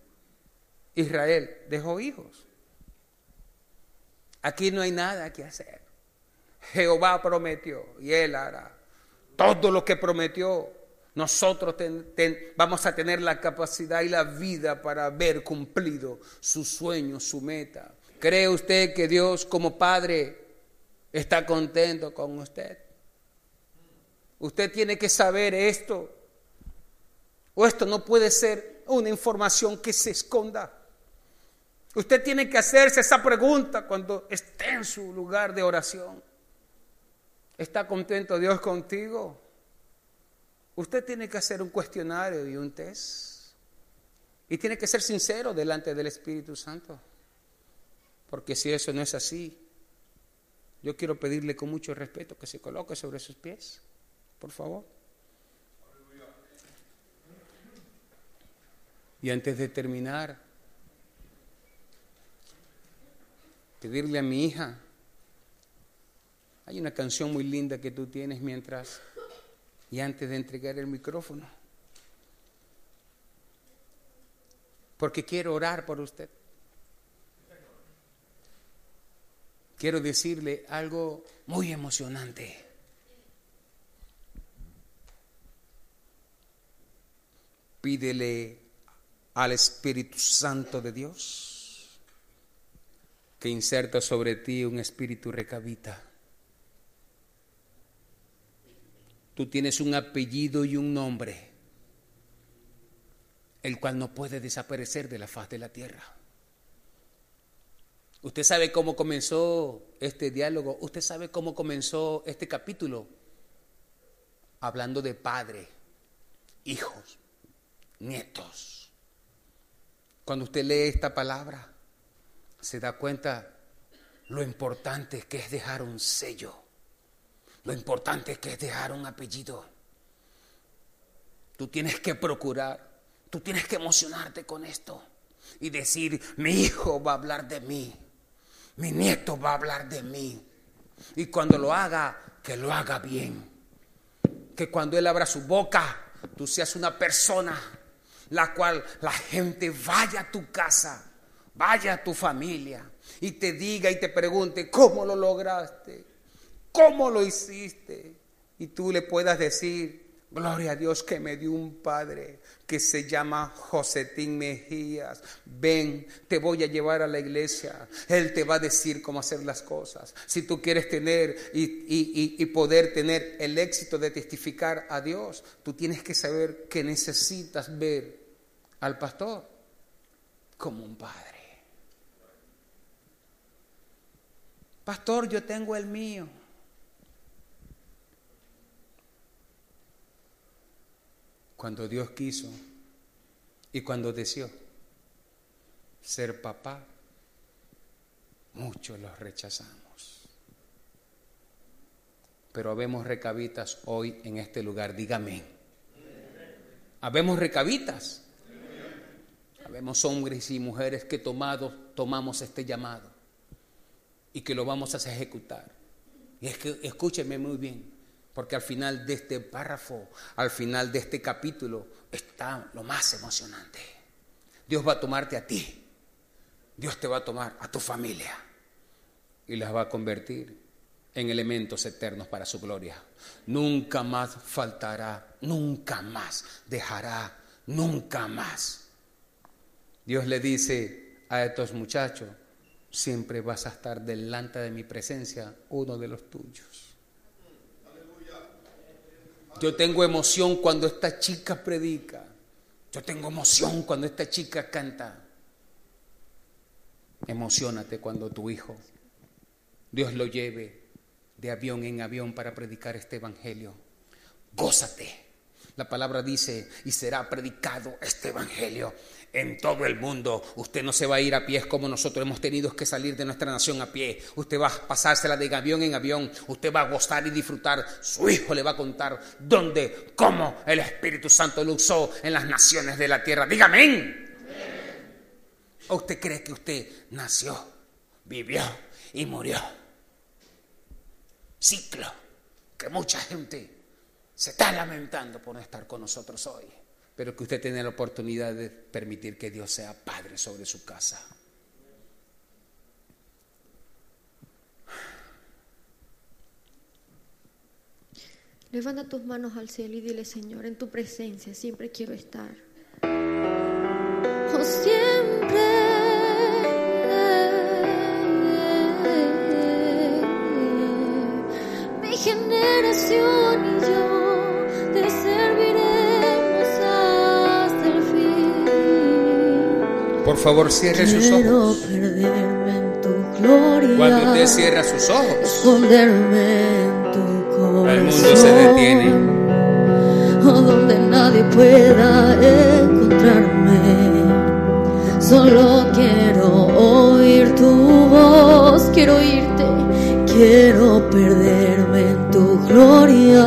Israel dejó hijos. Aquí no hay nada que hacer. Jehová prometió y él hará todo lo que prometió, nosotros vamos a tener la capacidad y la vida para ver cumplido su sueño, su meta. ¿Cree usted que Dios como Padre está contento con usted? Usted tiene que saber esto. O esto no puede ser una información que se esconda. Usted tiene que hacerse esa pregunta cuando esté en su lugar de oración. ¿Está contento Dios contigo? Usted tiene que hacer un cuestionario y un test. Y tiene que ser sincero delante del Espíritu Santo. Porque si eso no es así, yo quiero pedirle con mucho respeto que se coloque sobre sus pies. Por favor. Y antes de terminar, pedirle a mi hija hay una canción muy linda que tú tienes mientras y antes de entregar el micrófono. Porque quiero orar por usted. Quiero decirle algo muy emocionante. Pídele al Espíritu Santo de Dios que inserta sobre ti un espíritu recabita Tú tienes un apellido y un nombre, el cual no puede desaparecer de la faz de la tierra. Usted sabe cómo comenzó este diálogo, usted sabe cómo comenzó este capítulo, hablando de padre, hijos, nietos. Cuando usted lee esta palabra, se da cuenta lo importante que es dejar un sello lo importante es que es dejar un apellido. Tú tienes que procurar, tú tienes que emocionarte con esto y decir, mi hijo va a hablar de mí, mi nieto va a hablar de mí. Y cuando lo haga, que lo haga bien. Que cuando él abra su boca, tú seas una persona la cual la gente vaya a tu casa, vaya a tu familia y te diga y te pregunte, ¿cómo lo lograste? ¿Cómo lo hiciste? Y tú le puedas decir, gloria a Dios que me dio un padre que se llama Josetín Mejías. Ven, te voy a llevar a la iglesia. Él te va a decir cómo hacer las cosas. Si tú quieres tener y, y poder tener el éxito de testificar a Dios, tú tienes que saber que necesitas ver al pastor como un padre. Pastor, yo tengo el mío. Cuando Dios quiso y cuando deseó ser papá, muchos los rechazamos. Pero habemos recabitas hoy en este lugar, dígame. Habemos recabitas. Habemos hombres y mujeres que tomados, tomamos este llamado y que lo vamos a ejecutar. Y es que escúcheme muy bien. Porque al final de este párrafo, al final de este capítulo, está lo más emocionante. Dios va a tomarte a ti. Dios te va a tomar a tu familia y las va a convertir en elementos eternos para su gloria. Nunca más faltará, nunca más dejará, nunca más. Dios le dice a estos muchachos, siempre vas a estar delante de mi presencia, uno de los tuyos. Yo tengo emoción cuando esta chica predica. Yo tengo emoción cuando esta chica canta. Emocionate cuando tu hijo, Dios lo lleve de avión en avión para predicar este evangelio. Gózate. La palabra dice, y será predicado este evangelio en todo el mundo. Usted no se va a ir a pies como nosotros hemos tenido que salir de nuestra nación a pie. Usted va a pasársela de avión en avión. Usted va a gozar y disfrutar. Su hijo le va a contar dónde, cómo el Espíritu Santo lo usó en las naciones de la tierra. Dígame. ¿O usted cree que usted nació, vivió y murió? Ciclo que mucha gente se está lamentando por no estar con nosotros hoy, pero que usted tiene la oportunidad de permitir que Dios sea Padre sobre su casa. Levanta tus manos al cielo y dile, Señor, en tu presencia siempre quiero estar. Oh, siempre. Mi generación Por favor, cierre sus ojos. perderme en tu gloria. Cuando usted cierra sus ojos, esconderme en tu corazón. el mundo se detiene. o donde nadie pueda encontrarme. Solo quiero oír tu voz, quiero oírte, quiero perderme en tu gloria,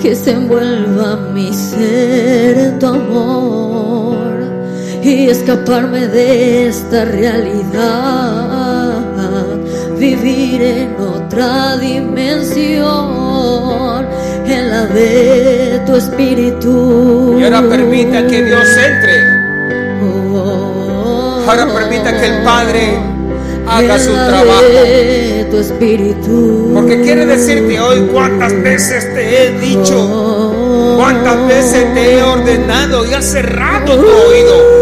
que se envuelva mi ser en tu amor y escaparme de esta realidad, vivir en otra dimensión, en la de tu espíritu. Y ahora permita que Dios entre. Ahora permita que el Padre haga en su la trabajo. de tu espíritu. Porque quiere decirte hoy cuántas veces te he dicho, cuántas veces te he ordenado y has cerrado tu oído.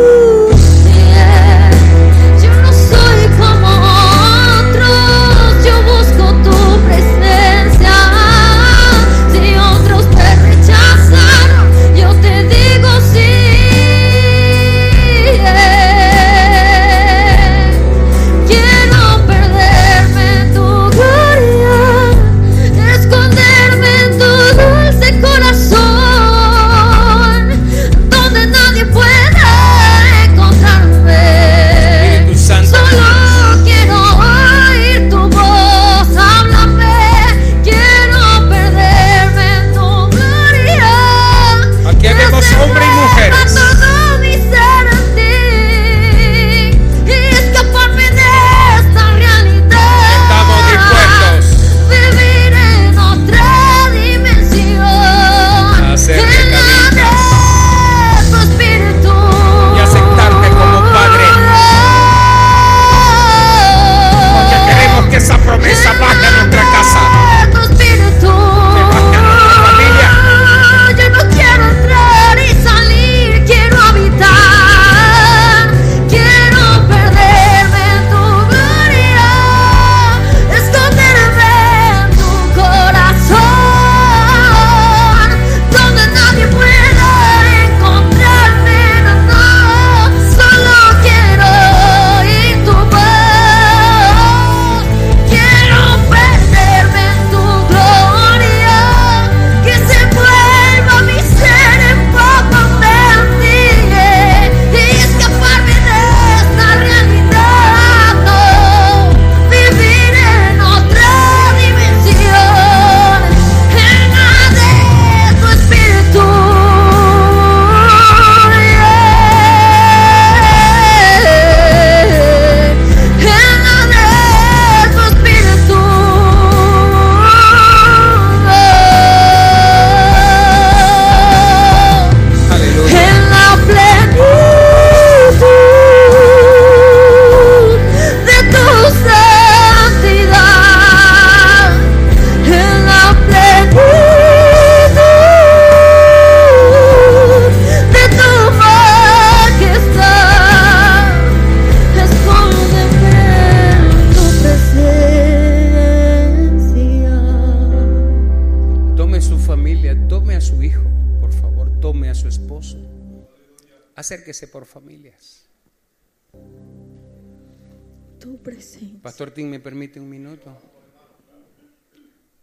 Presencia. Pastor Tim, ¿me permite un minuto?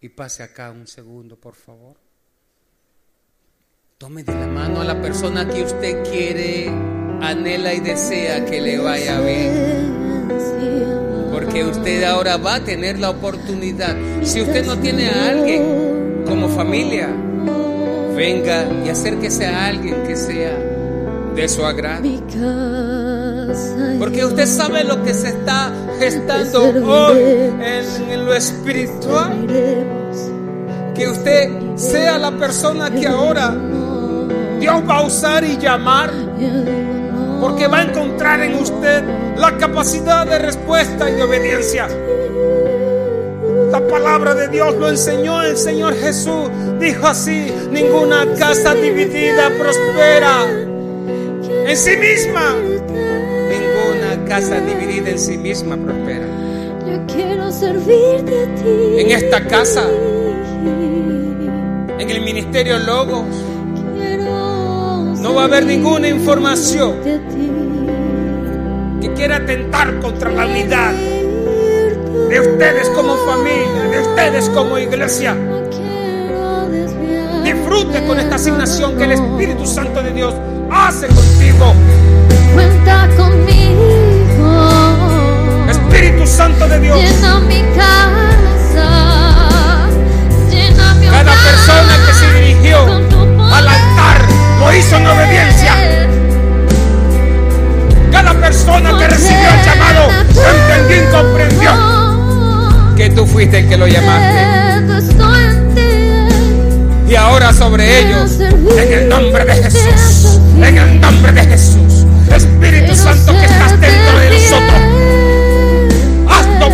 Y pase acá un segundo, por favor. Tome de la mano a la persona que usted quiere, anhela y desea que le vaya bien. Porque usted ahora va a tener la oportunidad. Si usted no tiene a alguien como familia, venga y acérquese a alguien que sea de su agrado. Porque usted sabe lo que se está gestando hoy en, lo espiritual. Que usted sea la persona que ahora Dios va a usar y llamar. Porque va a encontrar en usted la capacidad de respuesta y de obediencia. La palabra de Dios lo enseñó el Señor Jesús. Dijo así, ninguna casa dividida prospera en sí misma. Casa dividida en sí misma prospera. Yo quiero servirte a ti. En esta casa. En el ministerio Logos Quiero no va a haber ninguna información que quiera atentar contra la unidad de ustedes como familia, de ustedes como iglesia. Disfrute con esta asignación que el Espíritu Santo de Dios hace contigo. Cuenta conmigo. Espíritu Santo de Dios, Llena mi casa. Llena mi cada persona que se dirigió al altar lo hizo en obediencia. Cada persona que recibió el llamado entendió y comprendió que tú fuiste el que lo llamaste. Y ahora sobre ellos, en el nombre de Jesús, en el nombre de Jesús, Espíritu Santo que estás dentro de nosotros,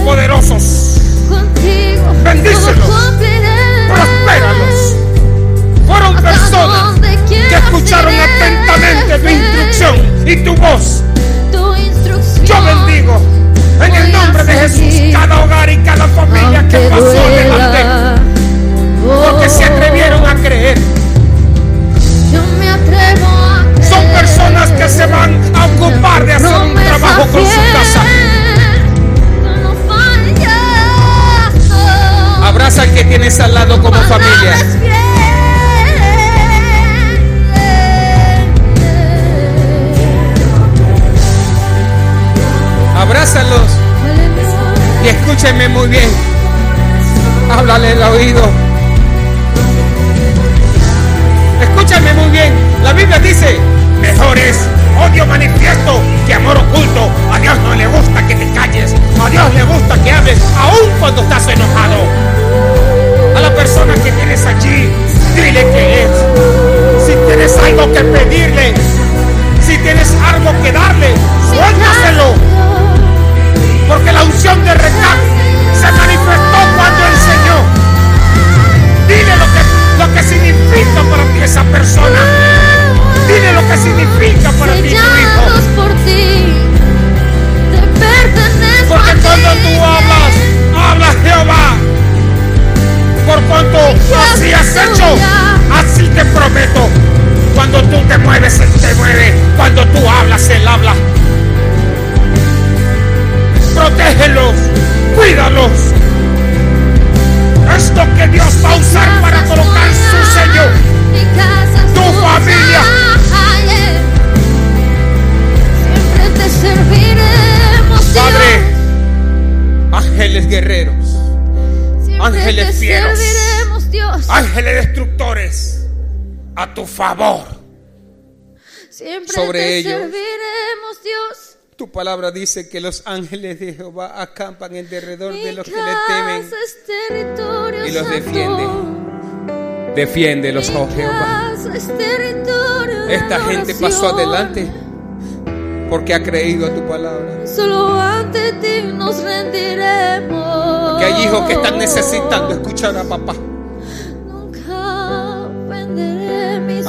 poderosos, Contigo. Bendícelos. prospéralos. Fueron personas que escucharon atentamente tu instrucción y tu voz. Yo bendigo en el nombre de Jesús cada hogar y cada familia que pasó adelante, duela. porque se atrevieron a creer. Yo me atrevo a creer. Son personas que se van a ocupar de hacer un trabajo con su casa. Abraza al que tienes al lado como familia. fiel. Abrázalos y escúchenme muy bien. Háblale el oído. Escúchame muy bien. La Biblia dice, mejor es odio manifiesto que amor oculto. A Dios no le gusta que te calles. A Dios le gusta que hables aun cuando estás enojado. Persona que tienes allí, dile que es. Si tienes algo que pedirle, si tienes algo que darle, suéltaselo. Porque la unción de Recap se manifestó a tu favor. Siempre sobre te ellos. serviremos, Dios. Tu palabra dice que los ángeles de Jehová acampan en derredor de los que le temen y los santo. defiende. Defiéndelos, oh Jehová. es Esta gente pasó adelante porque ha creído a tu palabra. Solo ante ti nos rendiremos. Que hay hijos que están necesitando escuchar a papá.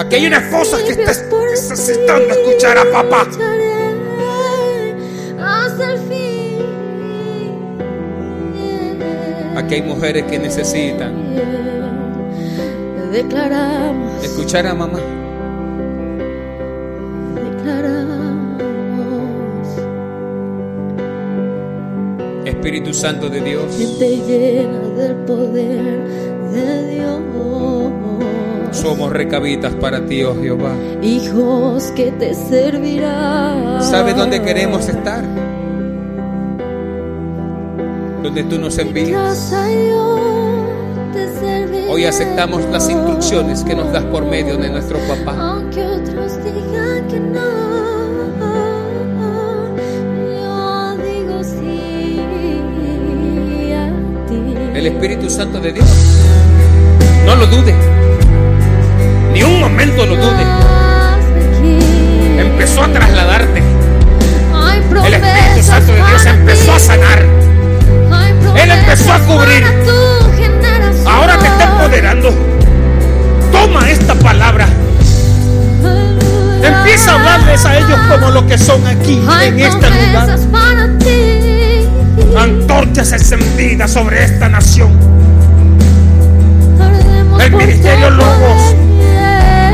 Aquí hay unas cosas que estás necesitando escuchar a papá. Aquí hay mujeres que necesitan escuchar a mamá. Espíritu Santo de Dios. Que te llena del poder de Dios somos recabitas para ti, oh Jehová. Hijos que te servirán. ¿Sabes dónde queremos estar? Donde tú nos envías. Hoy aceptamos las instrucciones que nos das por medio de nuestro papá. Aunque otros digan que no, yo digo sí a ti. El Espíritu Santo de Dios. No lo dude. Ni un momento lo dude. Hazme aquí. Empezó a trasladarte. El Espíritu Santo de Dios empezó a sanar. Él empezó a cubrir. Ahora te está empoderando. Toma esta palabra. Empieza a hablarles a ellos como lo que son aquí, en este lugar. Antorchas encendidas sobre esta nación. El Ministerio Logos.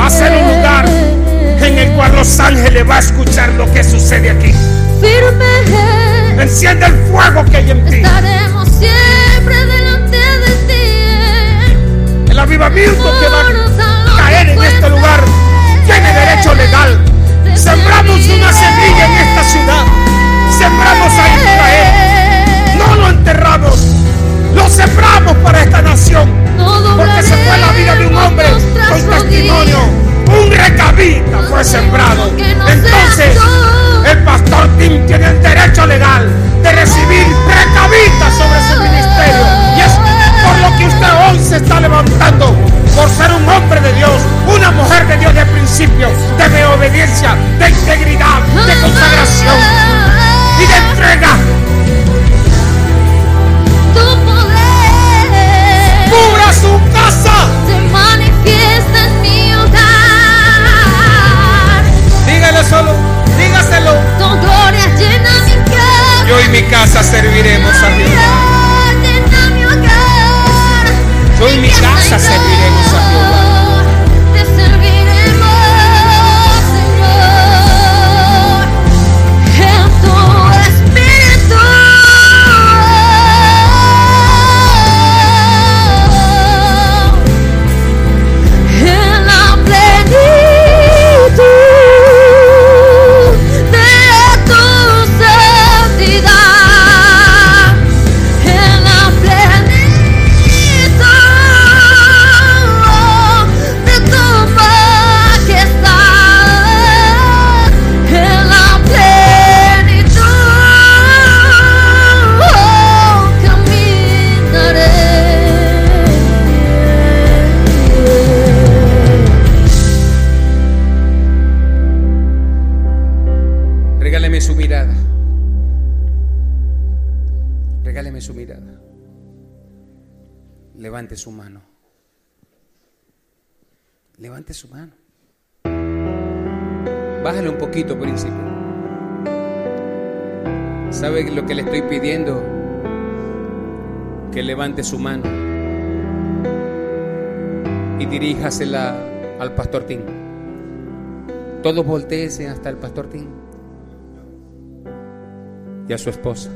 Va a ser un lugar en el cual los ángeles va a escuchar lo que sucede aquí. Firme Enciende el fuego que hay en ti. estaremos siempre delante de ti. El avivamiento que va a caer en este lugar tiene derecho legal. Sembramos una semilla en esta ciudad. Sembramos a Israel. No lo enterramos. Lo sembramos para esta nación. Porque se fue la vida de un hombre con testimonio. Un recabita fue sembrado. Entonces, el pastor Tim tiene el derecho legal de recibir recabitas sobre su ministerio. Y es por lo que usted hoy se está levantando. Por ser un hombre de Dios, una mujer de Dios de principio, de obediencia, de integridad, de consagración y de entrega. Su casa. se manifiesta en mi hogar. Dígale solo, dígaselo. Tu gloria llena mi casa. Yo y mi casa serviremos a. Llena mi hogar. Yo y mi casa serviremos a Jehová. Levante su mano. Levante su mano. Bájale un poquito, príncipe. ¿Sabe lo que le estoy pidiendo? Que levante su mano y diríjasela al pastor Tim. Todos volteesen hasta el pastor Tim y a su esposa.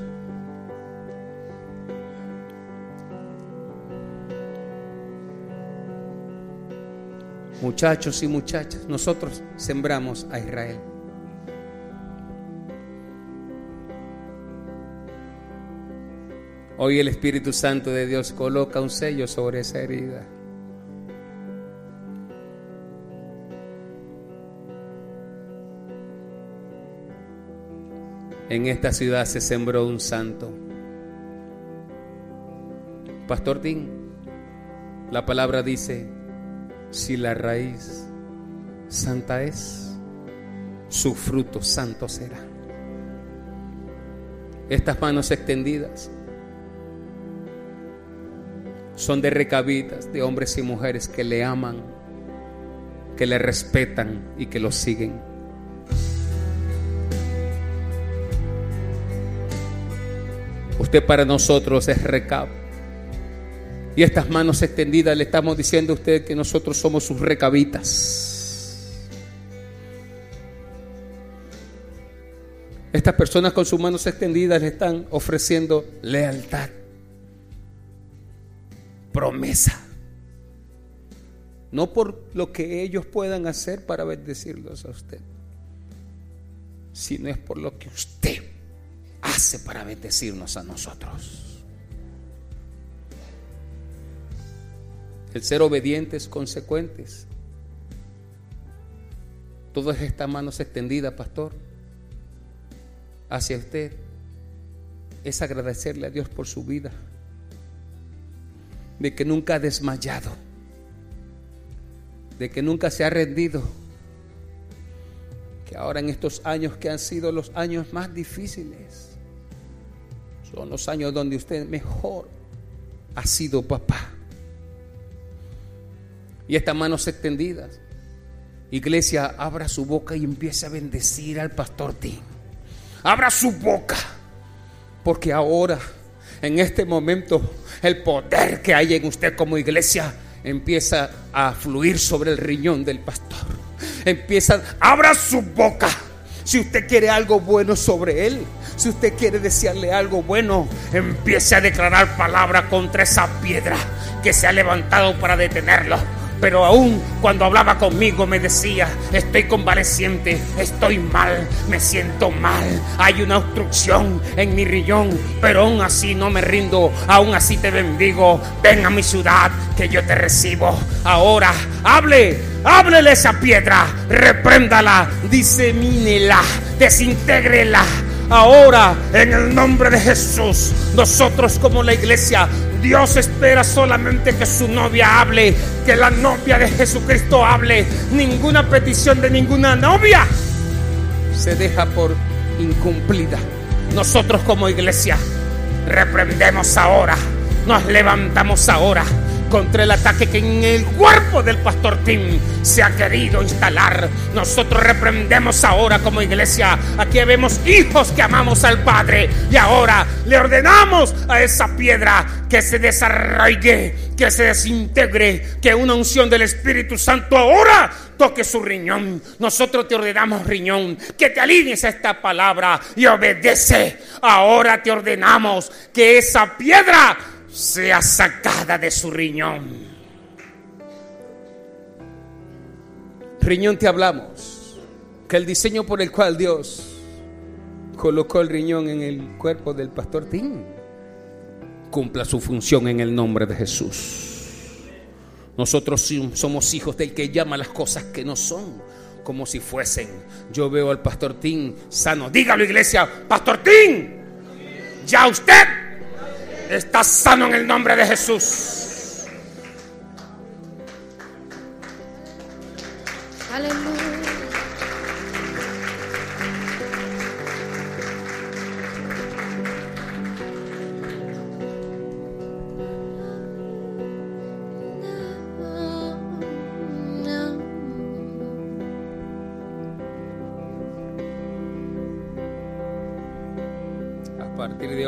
Muchachos y muchachas, nosotros sembramos a Israel. Hoy el Espíritu Santo de Dios coloca un sello sobre esa herida. En esta ciudad se sembró un santo. Pastor Tim, la palabra dice, si la raíz santa es, su fruto santo será. Estas manos extendidas son de recabitas, de hombres y mujeres que le aman, que le respetan y que lo siguen. Usted para nosotros es recab. Y estas manos extendidas le estamos diciendo a usted que nosotros somos sus recabitas. Estas personas con sus manos extendidas le están ofreciendo lealtad, promesa. No por lo que ellos puedan hacer para bendecirlos a usted, sino es por lo que usted hace para bendecirnos a nosotros. El ser obedientes, consecuentes. Todas estas manos extendidas, pastor, hacia usted es agradecerle a Dios por su vida, de que nunca ha desmayado, de que nunca se ha rendido, que ahora en estos años que han sido los años más difíciles, son los años donde usted mejor ha sido papá. Y estas manos extendidas, iglesia, abra su boca y empiece a bendecir al pastor Tim. Abra su boca. Porque ahora, en este momento, el poder que hay en usted como iglesia empieza a fluir sobre el riñón del pastor. Empieza, abra su boca. Si usted quiere algo bueno sobre él, si usted quiere desearle algo bueno, empiece a declarar palabra contra esa piedra que se ha levantado para detenerlo pero aún cuando hablaba conmigo me decía, estoy convaleciente, estoy mal, me siento mal, hay una obstrucción en mi riñón, pero aún así no me rindo, aún así te bendigo, ven a mi ciudad que yo te recibo. Ahora, hable, háblele esa piedra, repréndala, disemínela, desintégrela. Ahora, en el nombre de Jesús, nosotros como la iglesia Dios espera solamente que su novia hable, que la novia de Jesucristo hable. Ninguna petición de ninguna novia se deja por incumplida. Nosotros como iglesia reprendemos ahora, nos levantamos ahora contra el ataque que en el cuerpo del pastor Tim se ha querido instalar. Nosotros reprendemos ahora como iglesia. Aquí vemos hijos que amamos al Padre y ahora le ordenamos a esa piedra que se desarraigue, que se desintegre, que una unción del Espíritu Santo ahora toque su riñón. Nosotros te ordenamos, riñón, que te alinees a esta palabra y obedece. Ahora te ordenamos que esa piedra sea sacada de su riñón. Riñón te hablamos, que el diseño por el cual Dios colocó el riñón en el cuerpo del pastor Tim cumpla su función en el nombre de Jesús. Nosotros somos hijos del que llama las cosas que no son como si fuesen. Yo veo al pastor Tim sano. Dígalo iglesia, pastor Tim, ya usted Estás sano en el nombre de Jesús. Aleluya.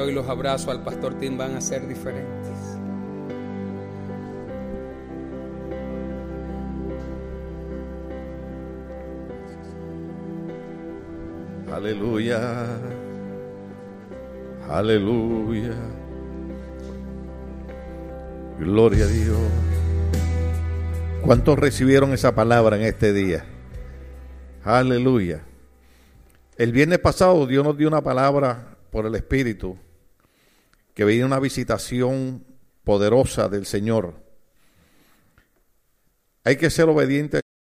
Hoy los abrazos al pastor Tim van a ser diferentes. Aleluya. Aleluya. Gloria a Dios. ¿Cuántos recibieron esa palabra en este día? Aleluya. El viernes pasado Dios nos dio una palabra por el Espíritu que venía una visitación poderosa del Señor. Hay que ser obediente